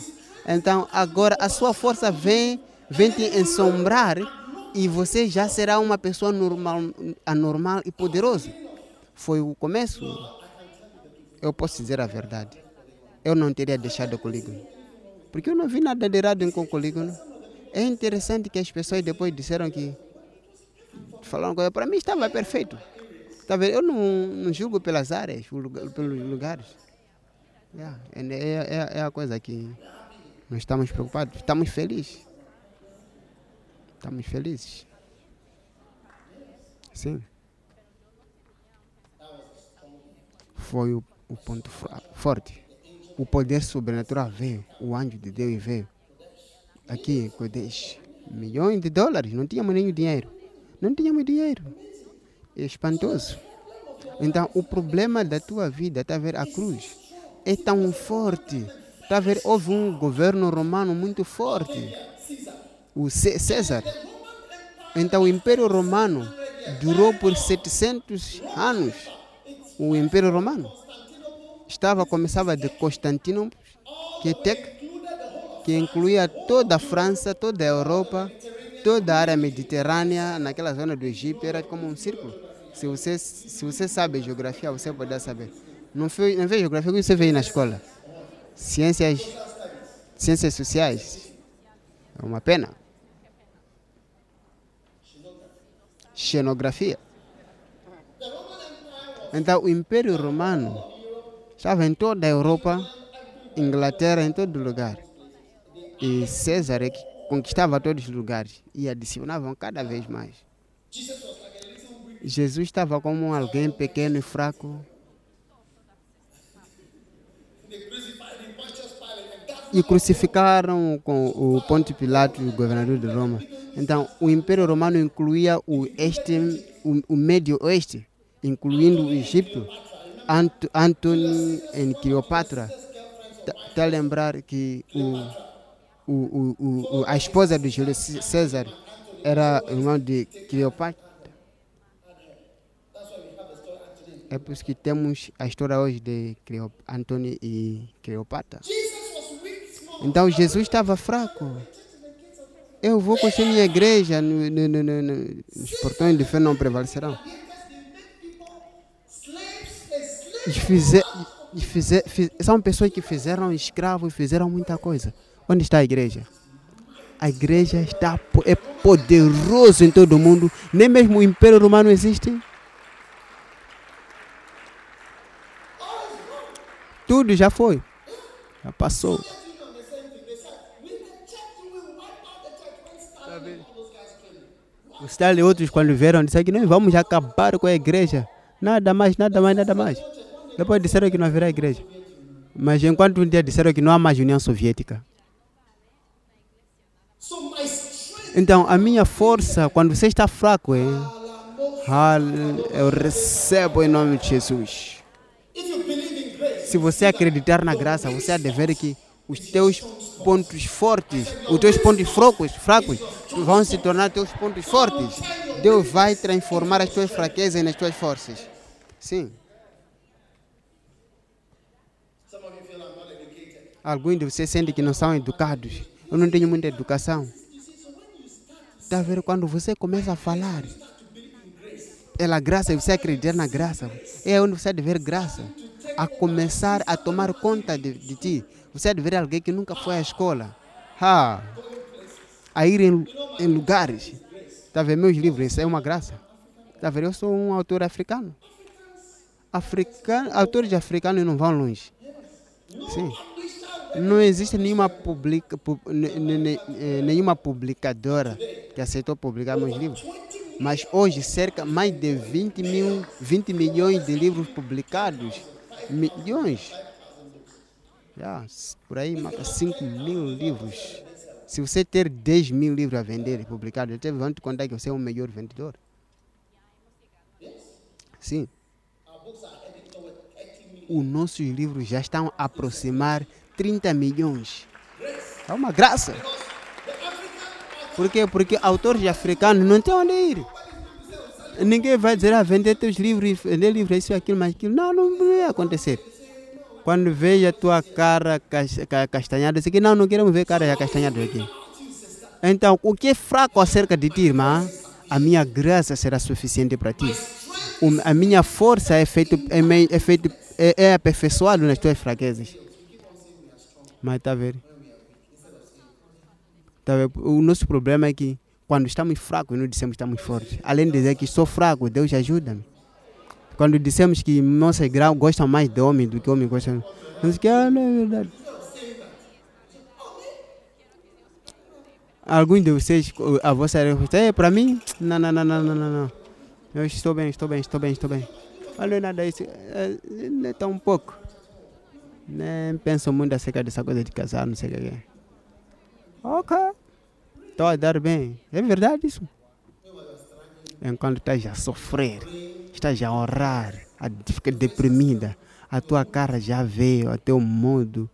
Então, agora a sua força vem, vem te ensombrar e você já será uma pessoa normal, anormal e poderoso. Foi o começo. Eu posso dizer a verdade. Eu não teria deixado o polígono. Porque eu não vi nada de errado com o polígono. É interessante que as pessoas depois disseram que falaram coisa. Para mim estava perfeito. Eu não, não julgo pelas áreas, pelos lugares. Yeah, É, é, é, é a coisa que nós estamos preocupados. Estamos felizes. Estamos felizes. Sim. Foi o, o ponto forte. O poder sobrenatural veio. O anjo de Deus veio. Aqui em Kodesh. Milhões de dólares. Não tínhamos nenhum dinheiro. Não tínhamos dinheiro. É espantoso. Então, o problema da tua vida, está a ver, a cruz, é tão forte. Está a ver, houve um governo romano muito forte. O Cé- César. Então, o Império Romano durou por 700 anos. O Império Romano estava começava de Constantinopla, que, até, que incluía toda a França, toda a Europa, toda a área mediterrânea, naquela zona do Egito, era como um círculo. Se você, se você sabe geografia, você pode saber. Não, foi, não vê geografia, que você aí na escola? Ciências, ciências sociais. É uma pena. Xenografia. Então, o Império Romano estava em toda a Europa, Inglaterra, em todo lugar. E César é que conquistava todos os lugares e adicionavam cada vez mais. Jesus estava como alguém pequeno e fraco. E crucificaram com o Ponte Pilato, o governador de Roma. Então, o Império Romano incluía o este, o, o Médio Oeste, incluindo o Egito, Ant, Antony e Cleopatra. Está a lembrar que o, o, o, o, a esposa de Júlio César era irmã de Cleopatra? É por isso que temos a história hoje de Cleo, Antônio e Cleopatra. Então Jesus estava fraco. Eu vou construir minha igreja, no, no, no, os portões de fé não prevalecerão. Slaves, a slave. E fize- e fize- fi- são pessoas que fizeram escravos, fizeram muita coisa. Onde está a igreja? A igreja está é poderoso em todo o mundo. Nem mesmo o Império Romano existe. Tudo já foi. Já passou. O Stalin e outros, quando vieram, disseram que nós vamos acabar com a igreja. Nada mais, nada mais, nada mais. Depois disseram que não haverá igreja. Mas enquanto um dia disseram que não há mais União Soviética. Então, a minha força, quando você está fraco, hein? Hal- eu recebo em nome de Jesus. Se você acreditar na graça, você há de ver que os teus pontos fortes, os teus pontos fracos, fracos vão se tornar teus pontos fortes. Deus vai transformar as tuas fraquezas nas tuas forças. Sim. Alguns de vocês sentem que não são educados. Eu não tenho muita educação. Está ver quando você começa a falar pela graça, você acreditar na graça, é onde você deve ver graça. A começar a tomar conta de, de ti. Você deve ver alguém que nunca foi à escola. Ha! A ir em, em lugares. Está ver meus livros? Isso é uma graça. Está ver? Eu sou um autor africano. Africano, autores africanos não vão longe. Sim. Não existe nenhuma, publica, eh, nenhuma publicadora que aceitou publicar meus livros. Mas hoje, cerca mais de 20, mil, 20 milhões de livros publicados. Milhões. Já, por aí, marca 5 mil livros. Se você ter 10 mil livros a vender e publicados, até vão contar que você é o melhor vendedor. Sim. Os nossos livros já estão a aproximar 30 milhões. É uma graça. Por quê? Porque autores africanos não têm onde ir. Ninguém vai dizer, ah, vender teus livros, vender livros, isso, aquilo, mais aquilo. Não, não vai acontecer. Quando veja a tua cara cas- ca- castanhada, diz que não, não queremos ver cara castanhada aqui. Então, o que é fraco acerca de ti, irmã, a minha graça será suficiente para ti. A minha força é feito, é, é feito, é, é aperfeiçoado nas tuas fraquezas. Mas tá vendo? Tá vendo? O nosso problema é que quando estamos fracos, não dissemos que estamos fortes. Além de dizer que sou fraco, Deus ajuda-me. Quando dissemos que nossas grau gostam mais de homem do que homem gosta, nós dizemos que ah, não é verdade. Alguns de vocês, a vossa resposta é para mim? Não, não, não, não, não, não, não. Eu estou bem, estou bem, estou bem, estou bem. Não é nada isso. É, é tão pouco. Nem penso muito acerca dessa coisa de casar, não sei o que é. Ok. Estou a dar bem. É verdade isso. Enquanto estás a sofrer, estás a orar, a ficar deprimida, a tua cara já veio, o teu modo,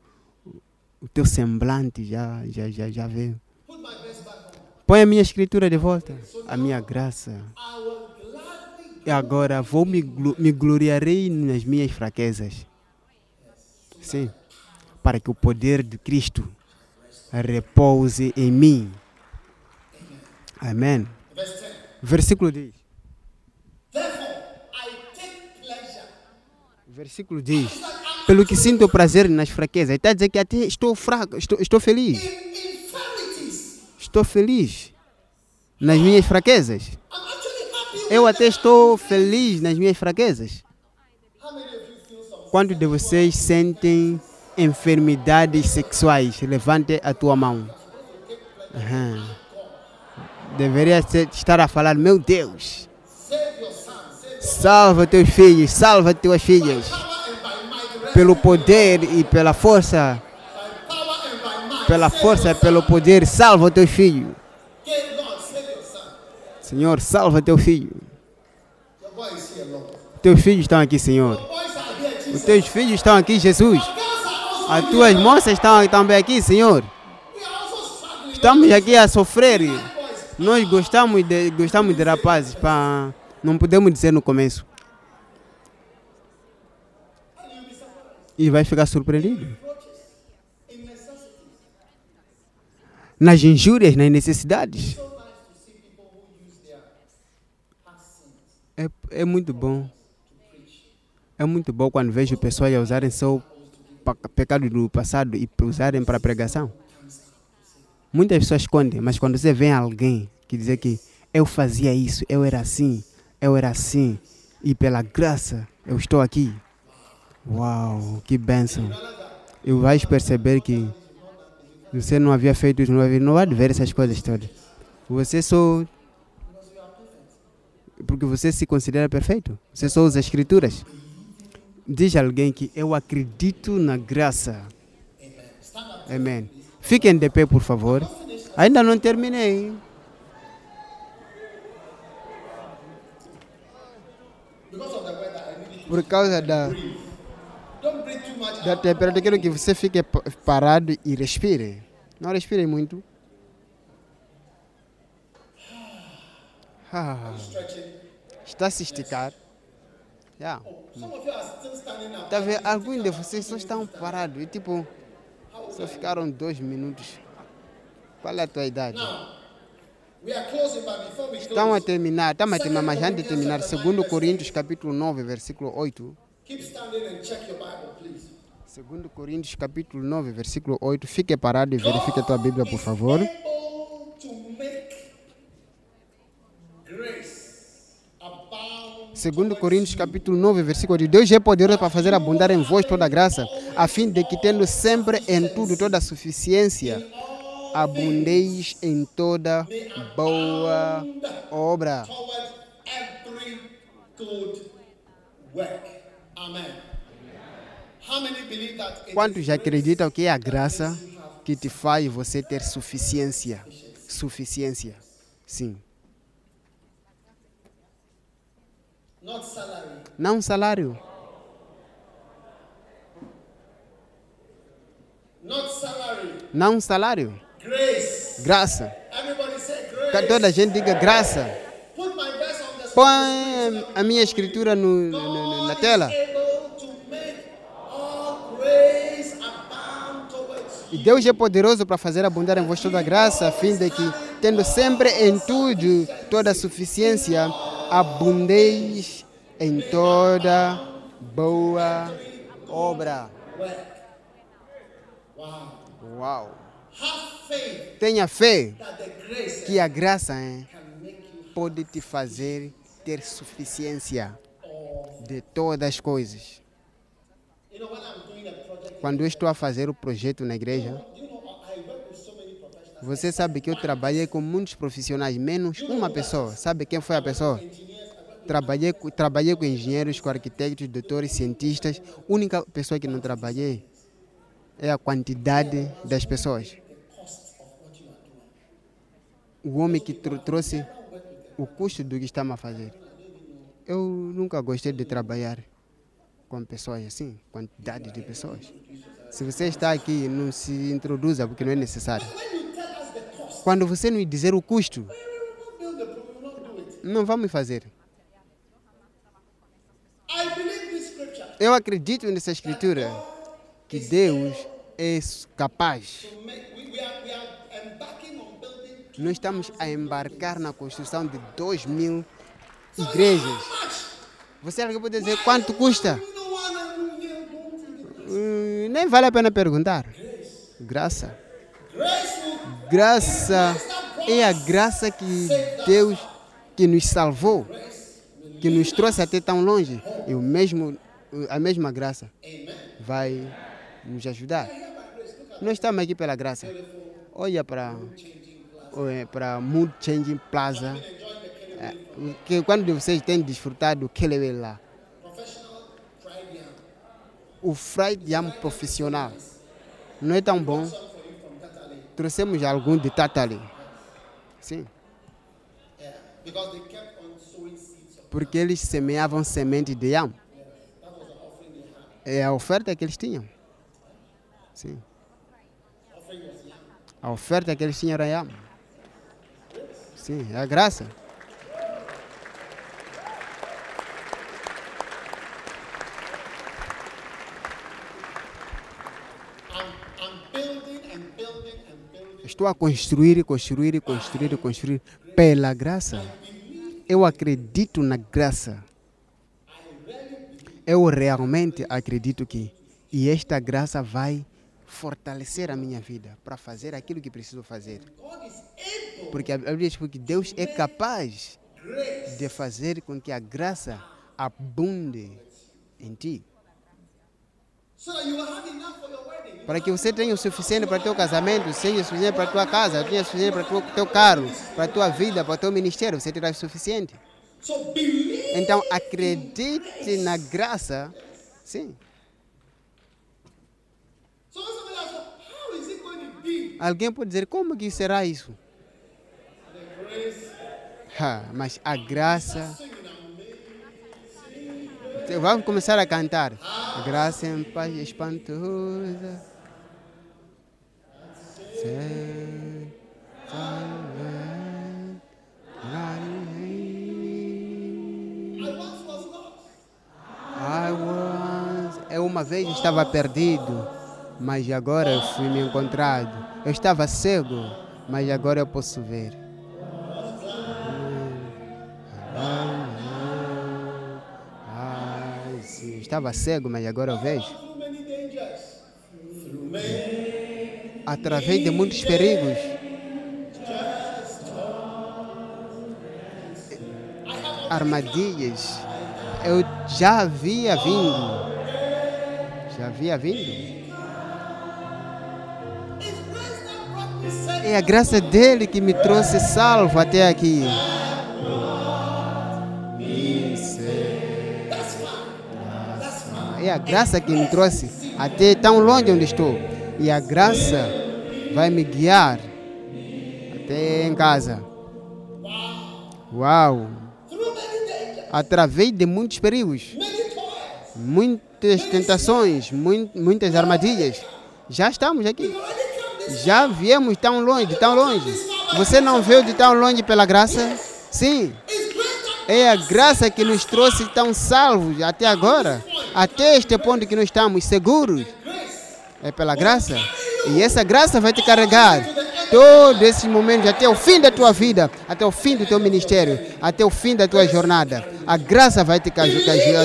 o teu semblante já, já, já, já veio. Põe a minha escritura de volta, a minha graça. E agora vou me, me gloriarei nas minhas fraquezas. Sim. Para que o poder de Cristo repouse em mim. Amém. Versículo 10. Therefore, I take pleasure. Versículo 10. Pelo que sinto prazer nas fraquezas. Está a dizer que até estou fraco, estou, estou feliz. Estou feliz nas minhas fraquezas. Eu até estou feliz nas minhas fraquezas. Quantos de vocês sentem enfermidades sexuais? Levante a tua mão. Aham. Deveria estar a falar, meu Deus, salva teus filhos, salva tuas filhas. Pelo poder e pela força, pela força e pelo poder, salva teus filhos. Senhor, salva teu filho. Teus filhos estão aqui, Senhor. Os teus filhos estão aqui, Jesus. As tuas moças estão também aqui, Senhor. Estamos aqui a sofrer. Nós gostamos de, gostamos de rapazes, pá. não podemos dizer no começo. E vai ficar surpreendido. Nas injúrias, nas necessidades. É, é muito bom. É muito bom quando vejo pessoas usarem seu pecado do passado e usarem para pregação. Muitas pessoas escondem, mas quando você vê alguém que dizer que eu fazia isso, eu era assim, eu era assim, e pela graça eu estou aqui. Uau, que bênção. E vais perceber que você não havia feito isso, não havia, não vai ver essas coisas todas. Você só. Porque você se considera perfeito. Você só usa as escrituras. Diz alguém que eu acredito na graça. Amém. Fiquem de pé, por favor. Ainda não terminei. Por causa da. Da temperatura, quero que você fique pa- parado e respire. Não respire muito. Ah, está se esticar. Yeah. Tá vendo? Alguns de vocês só estão parados. E tipo, só ficaram dois minutos. Qual é a tua idade? We are closing, but before we Estão a terminar, estamos a terminar, mas antes de terminar, 2 Coríntios capítulo 9, versículo 8. keep standing and check your Bible, please. 2 Coríntios capítulo 9, versículo 8. Fique parado e verifique a tua Bíblia, por favor. 2 Coríntios capítulo 9, versículo 8. Deus é poderoso para fazer abundar em vós toda graça, a fim de que tendo sempre em tudo toda a suficiência, abundeis em toda boa obra. Quantos acreditam que é a graça que te faz você ter suficiência? Suficiência. Sim. Não salário. Não salário. Graça. Toda a gente diga graça. Põe a minha escritura no- na tela. E Deus é poderoso para fazer abundar em vós toda a graça, a fim de que, tendo sempre em tudo toda a suficiência, abundeis em toda boa obra. Uau! Tenha fé que a graça hein, you pode te fazer ter suficiência de todas as coisas. Quando eu estou a fazer o projeto na igreja, você sabe que eu trabalhei com muitos profissionais, menos uma pessoa. Sabe quem foi a pessoa? Trabalhei, trabalhei com engenheiros, com arquitetos, doutores, cientistas. A única pessoa que não trabalhei é a quantidade das pessoas. O homem que tro- trouxe o custo do que estamos a fazer. Eu nunca gostei de trabalhar com pessoas assim, quantidade de pessoas. Se você está aqui, não se introduza porque não é necessário. Quando você nos dizer o custo, não vamos fazer. Eu acredito nessa escritura que Deus é capaz. Nós estamos a embarcar na construção de dois mil igrejas. Você alguém pode dizer quanto custa? Hum, nem vale a pena perguntar. Graça. Will Graça é a graça que Deus que nos salvou, que nos trouxe até tão longe. E o mesmo, a mesma graça vai nos ajudar. Nós estamos aqui pela graça. Olha para para Mood Changing Plaza. É, que quando vocês têm desfrutado do Keleway lá, o fried yam profissional não é tão bom. Trouxemos algum de Tatali. Sim. Of, porque eles semeavam semente de yam. É a oferta que eles tinham. Sim. A oferta que eles tinham era yam. Sim, é a graça. Estou a construir, construir, construir, construir pela graça. Eu acredito na graça. Eu realmente acredito que e esta graça vai fortalecer a minha vida para fazer aquilo que preciso fazer. Porque a Bíblia diz que Deus é capaz de fazer com que a graça abunde em ti. Para que você tenha o suficiente para teu casamento, tenha o suficiente para tua casa, tenha o suficiente para o teu carro, para tua vida, para teu ministério, você terá o suficiente. Então acredite na graça, sim. Alguém pode dizer, como que será isso? Ha, mas a graça, Vamos começar a cantar. Graça em paz espantosa. Eu uma vez estava perdido, mas agora eu fui me encontrado. Eu estava cego, mas agora eu posso ver. Estava cego, mas agora eu vejo. Através de muitos perigos, armadilhas, eu já havia vindo. Já havia vindo. É a graça dele que me trouxe salvo até aqui. É a graça que me trouxe até tão longe onde estou. E a graça vai me guiar até em casa. Uau! Através de muitos perigos, muitas tentações, mui- muitas armadilhas. Já estamos aqui. Já viemos tão longe, tão longe. Você não veio de tão longe pela graça? Sim. É a graça que nos trouxe tão salvos até agora, até este ponto que nós estamos seguros. É pela graça. E essa graça vai te carregar todos esses momentos até o fim da tua vida, até o fim do teu ministério, até o fim da tua jornada. A graça vai te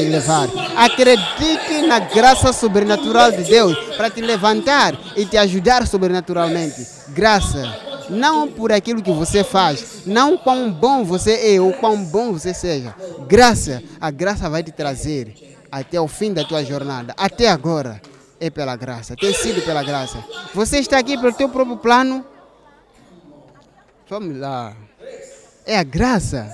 levar. Acredite na graça sobrenatural de Deus para te levantar e te ajudar sobrenaturalmente. Graça. Não por aquilo que você faz, não quão bom você é ou quão bom você seja. Graça, a graça vai te trazer até o fim da tua jornada, até agora. É pela graça, tem sido pela graça. Você está aqui pelo teu próprio plano? Vamos lá. É a graça.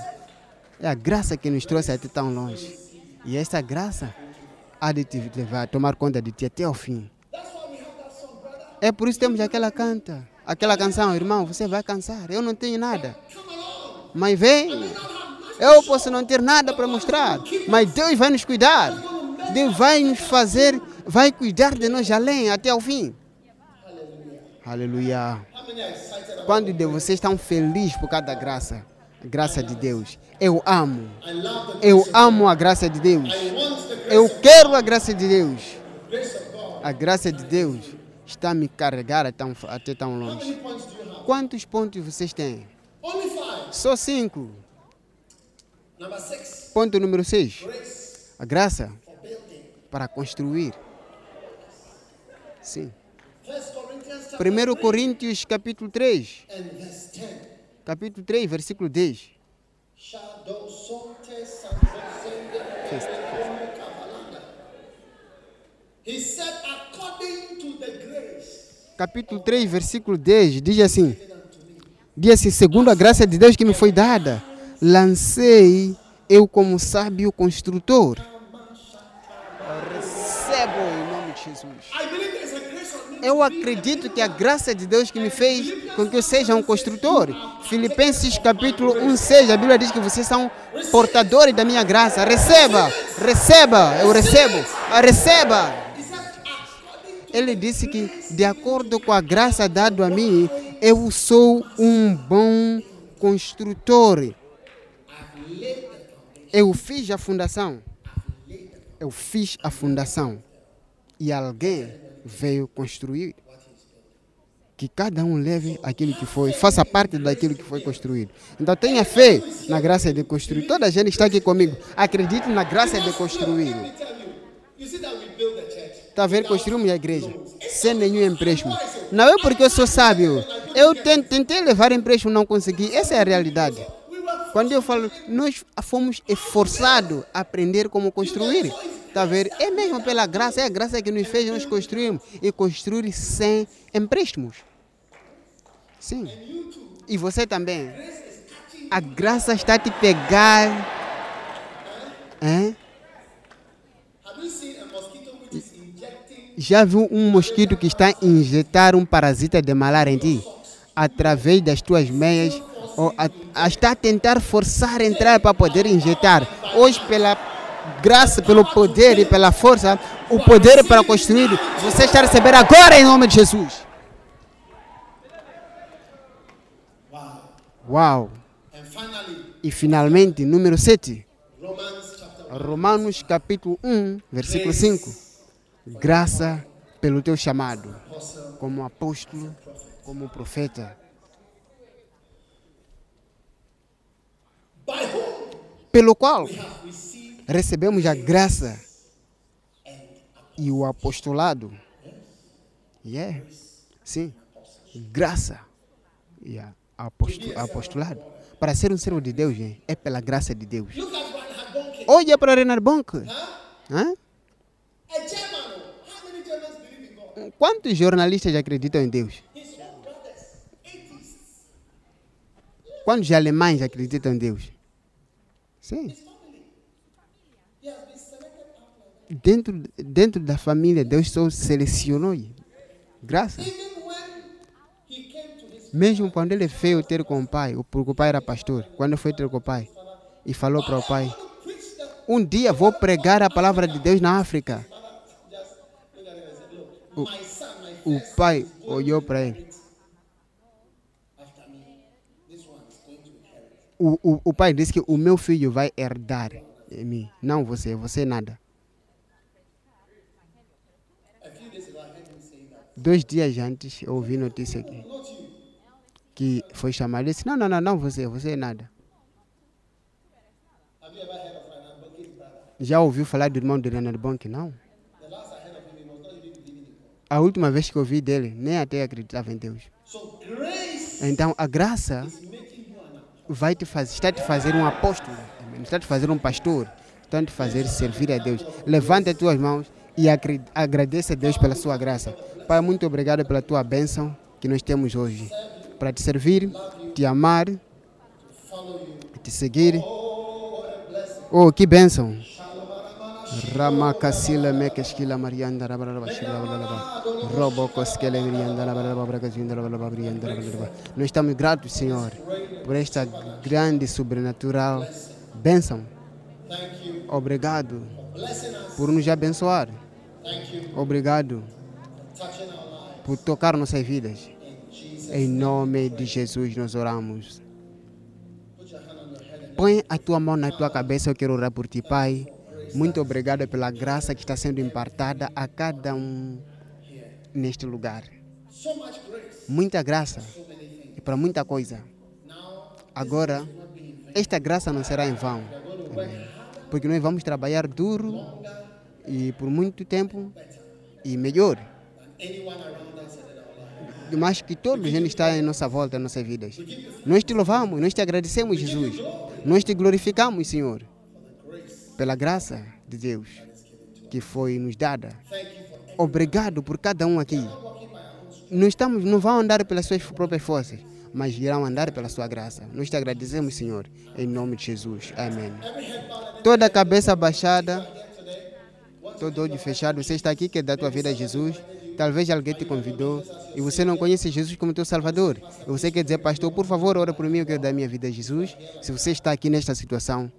É a graça que nos trouxe até tão longe. E essa graça há de te levar, tomar conta de ti até o fim. É por isso que temos aquela canta, aquela canção, irmão, você vai cansar. Eu não tenho nada. Mas vem. Eu posso não ter nada para mostrar, mas Deus vai nos cuidar. Deus vai nos fazer, vai cuidar de nós além até o fim. Aleluia. Quando de vocês estão felizes por causa da graça, graça de Deus. Eu amo. Eu amo a graça de Deus. Eu quero a graça de Deus. A graça de Deus está me carregar até tão, longe. Quantos pontos vocês têm? Só cinco. Ponto número seis. grace A graça para construir. Sim. First Corinthians chapter 1 3 Coríntios capítulo 3. and verse 10. Capítulo 3, versículo 10. Shadow sonte sanzozende como kabalanda. He said, according to the grace Capítulo 3, versículo 10. Diz assim. Diz assim, segundo a graça de Deus que me foi dada, lancei eu como sábio construtor. Recebo em nome de Jesus. Eu acredito que a graça de Deus que me fez com que eu seja um construtor. Filipenses capítulo 1, 6, a Bíblia diz que vocês são portadores da minha graça. Receba, receba, eu recebo, receba. Ele disse que, de acordo com a graça dada a mim, eu sou um bom construtor. Eu fiz a fundação. Eu fiz a fundação. E alguém veio construir. Que cada um leve aquilo que foi, faça parte daquilo que foi construído. Então tenha fé na graça de construir. Toda a gente está aqui comigo. Acredite na graça de construir. Está a ver? Construímos a igreja sem nenhum empréstimo. Não é porque eu sou sábio. Eu ten- tentei levar empréstimo, não consegui. Essa é a realidade. Quando eu falo, nós fomos esforçados a aprender como construir. Está a ver? É mesmo pela graça, é a graça que nos fez nós construirmos e construir sem empréstimos. Sim. E você também. A graça está a te pegar. Hein? Já viu um mosquito que está a injetar um parasita de malária em ti? Através das tuas meias? A, a- está a tentar forçar a entrar para poder injetar? Hoje, pela graça, pelo poder e pela força, o poder para construir, você está recebendo agora em nome de Jesus. Uau! E finalmente, número 7, Romans chapter 1. Romanos capítulo 1, versículo 5. Graça pelo teu chamado, como apóstolo, como profeta, pelo qual recebemos a graça e o apostolado. Yeah. Sim. Graça e aposto- apostolado. Para ser um servo de Deus, gente, é pela graça de Deus. Olha para Renard Bonk. Hã? Quantos jornalistas acreditam em Deus? Quantos alemães acreditam em Deus? Sim. Like that. Dentro, dentro da família, Deus só selecionou. Graça. Mesmo quando ele veio ter com o pai, o- porque o pai era pastor, quando foi ter com o pai e falou para o pai: Um dia vou pregar a palavra de Deus na África. my O first pai going olhou para ele. O, o, o pai disse que o meu filho vai herdar em mim. Não você, você nada. Dois dias antes eu ouvi notícia aqui que foi chamado. Ele disse: Não, não, não, não você, você é nada. Já ouviu falar do irmão de Leonard Bonk? Não. A última vez que eu ouvi dele, nem até acreditava em Deus. Então a graça vai te fazer, está te fazer um apóstolo, está te fazer um pastor, está te fazer servir a Deus. Levanta as tuas mãos e agradeça a Deus pela sua graça. Pai, muito obrigado pela tua bênção que nós temos hoje. Para te servir, te amar, te seguir. Oh, que bênção! Ramakasila mekeshkila marianda rabaraba shila balaba. Robokoskele brianda rabaraba bragazinda rabaraba. Nós estamos gratos, Senhor, por esta grande sobrenatural bênção. Obrigado por nos abençoar. Obrigado por tocar nossas vidas. Em nome de Jesus nós oramos. Põe a tua mão na tua cabeça, eu quero orar por ti, Pai. Muito obrigado pela graça que está sendo impartada a cada um neste lugar. Muita graça e para muita coisa. Agora, esta graça não será em vão. Amém. Porque nós vamos trabalhar duro e por muito tempo e melhor. Mas que todos eles estão em nossa volta, em nossas vidas. Nós te louvamos, nós te agradecemos, Jesus. Nós te glorificamos, Senhor, pela graça de Deus que foi nos dada. Obrigado por cada um aqui. Não, estamos, não vão andar pelas suas próprias forças, mas irão andar pela sua graça. Nós te agradecemos, Senhor, em nome de Jesus. Amém. Toda a cabeça baixada, todo olho fechado. Você está aqui, quer dar tua vida a Jesus. Talvez alguém te convidou e você não conhece Jesus como teu Salvador. E você quer dizer, pastor, por favor, ora por mim, eu quero dar minha vida a Jesus. Se você está aqui nesta situação,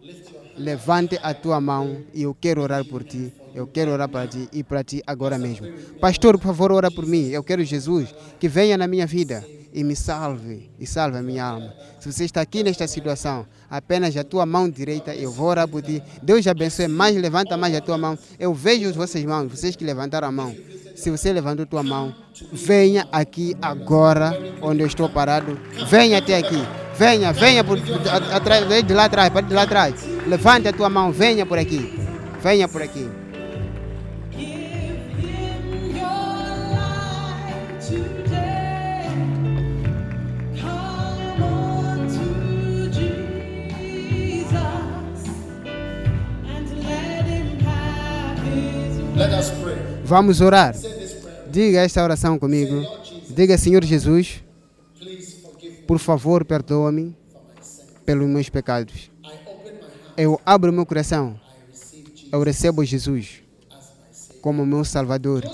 levante a tua mão e eu quero orar por ti. Eu quero orar para ti e para ti agora mesmo. Pastor, por favor, ora por mim. Eu quero Jesus que venha na minha vida e me salve e salve a minha alma. Se você está aqui nesta situação, apenas a tua mão direita, eu vou orar por ti. Deus abençoe mais, levanta mais a tua mão. Eu vejo as vossas mãos, vocês que levantaram a mão. Se você levantou tua mão, venha aqui agora, onde eu estou parado. Venha até aqui. Venha, venha por, atrás, de lá atrás, de lá atrás. Levante a tua mão, venha por aqui. Venha por aqui. Vamos orar. Diga esta oração comigo. Diga, Senhor Jesus, por favor, perdoa-me pelos meus pecados. Eu abro meu coração. Eu recebo Jesus como meu Salvador.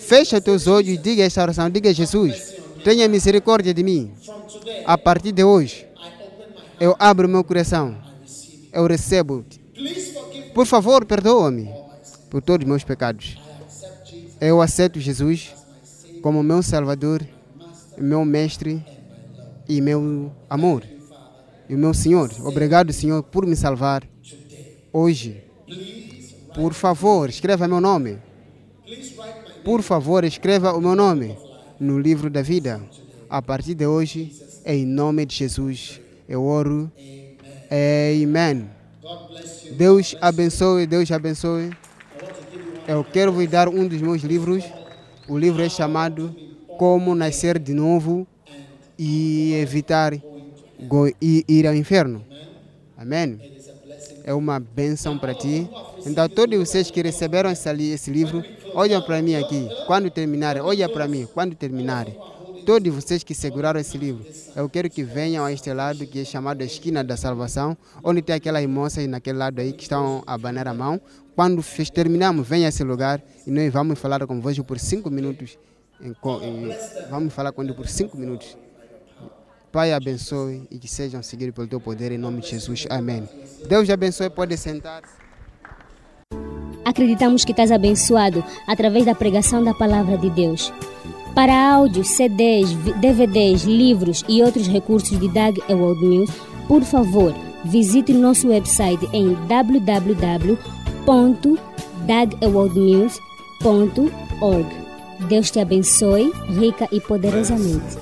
Fecha teus olhos e diga esta oração. Diga, Jesus, tenha misericórdia de mim. A partir de hoje, eu abro meu coração. Eu recebo. Por favor, perdoa-me por todos os meus pecados. Eu aceito Jesus como meu Salvador, meu Mestre e meu amor. E meu Senhor, obrigado, Senhor, por me salvar hoje. Por favor, escreva meu nome. Por favor, escreva o meu nome no livro da vida. A partir de hoje, em nome de Jesus, eu oro. Amém. Deus abençoe, Deus abençoe. Eu quero vos dar um dos meus livros. O livro é chamado Como Nascer de Novo e Evitar ir ao inferno. Amém. É uma benção para ti. Então, todos vocês que receberam esse, li- esse livro, olhem para mim aqui. Quando terminarem, olha para mim. Quando terminarem, todos vocês que seguraram esse livro, eu quero que venham a este lado que é chamado Esquina da Salvação, onde tem aquelas moças naquele lado aí que estão a banar a mão. Quando terminarmos, venha a esse lugar e nós vamos falar convosco por cinco minutos. Vamos falar com ele por cinco minutos. Pai abençoe e que sejam seguidos pelo teu poder em nome de Jesus. Amém. Deus abençoe, pode sentar. Acreditamos que estás abençoado através da pregação da palavra de Deus. Para áudios, CDs, DVDs, livros e outros recursos de Doug Ewald Mills, por favor, visite nosso website em www.dougewaldmills.org. Deus te abençoe rica e poderosamente.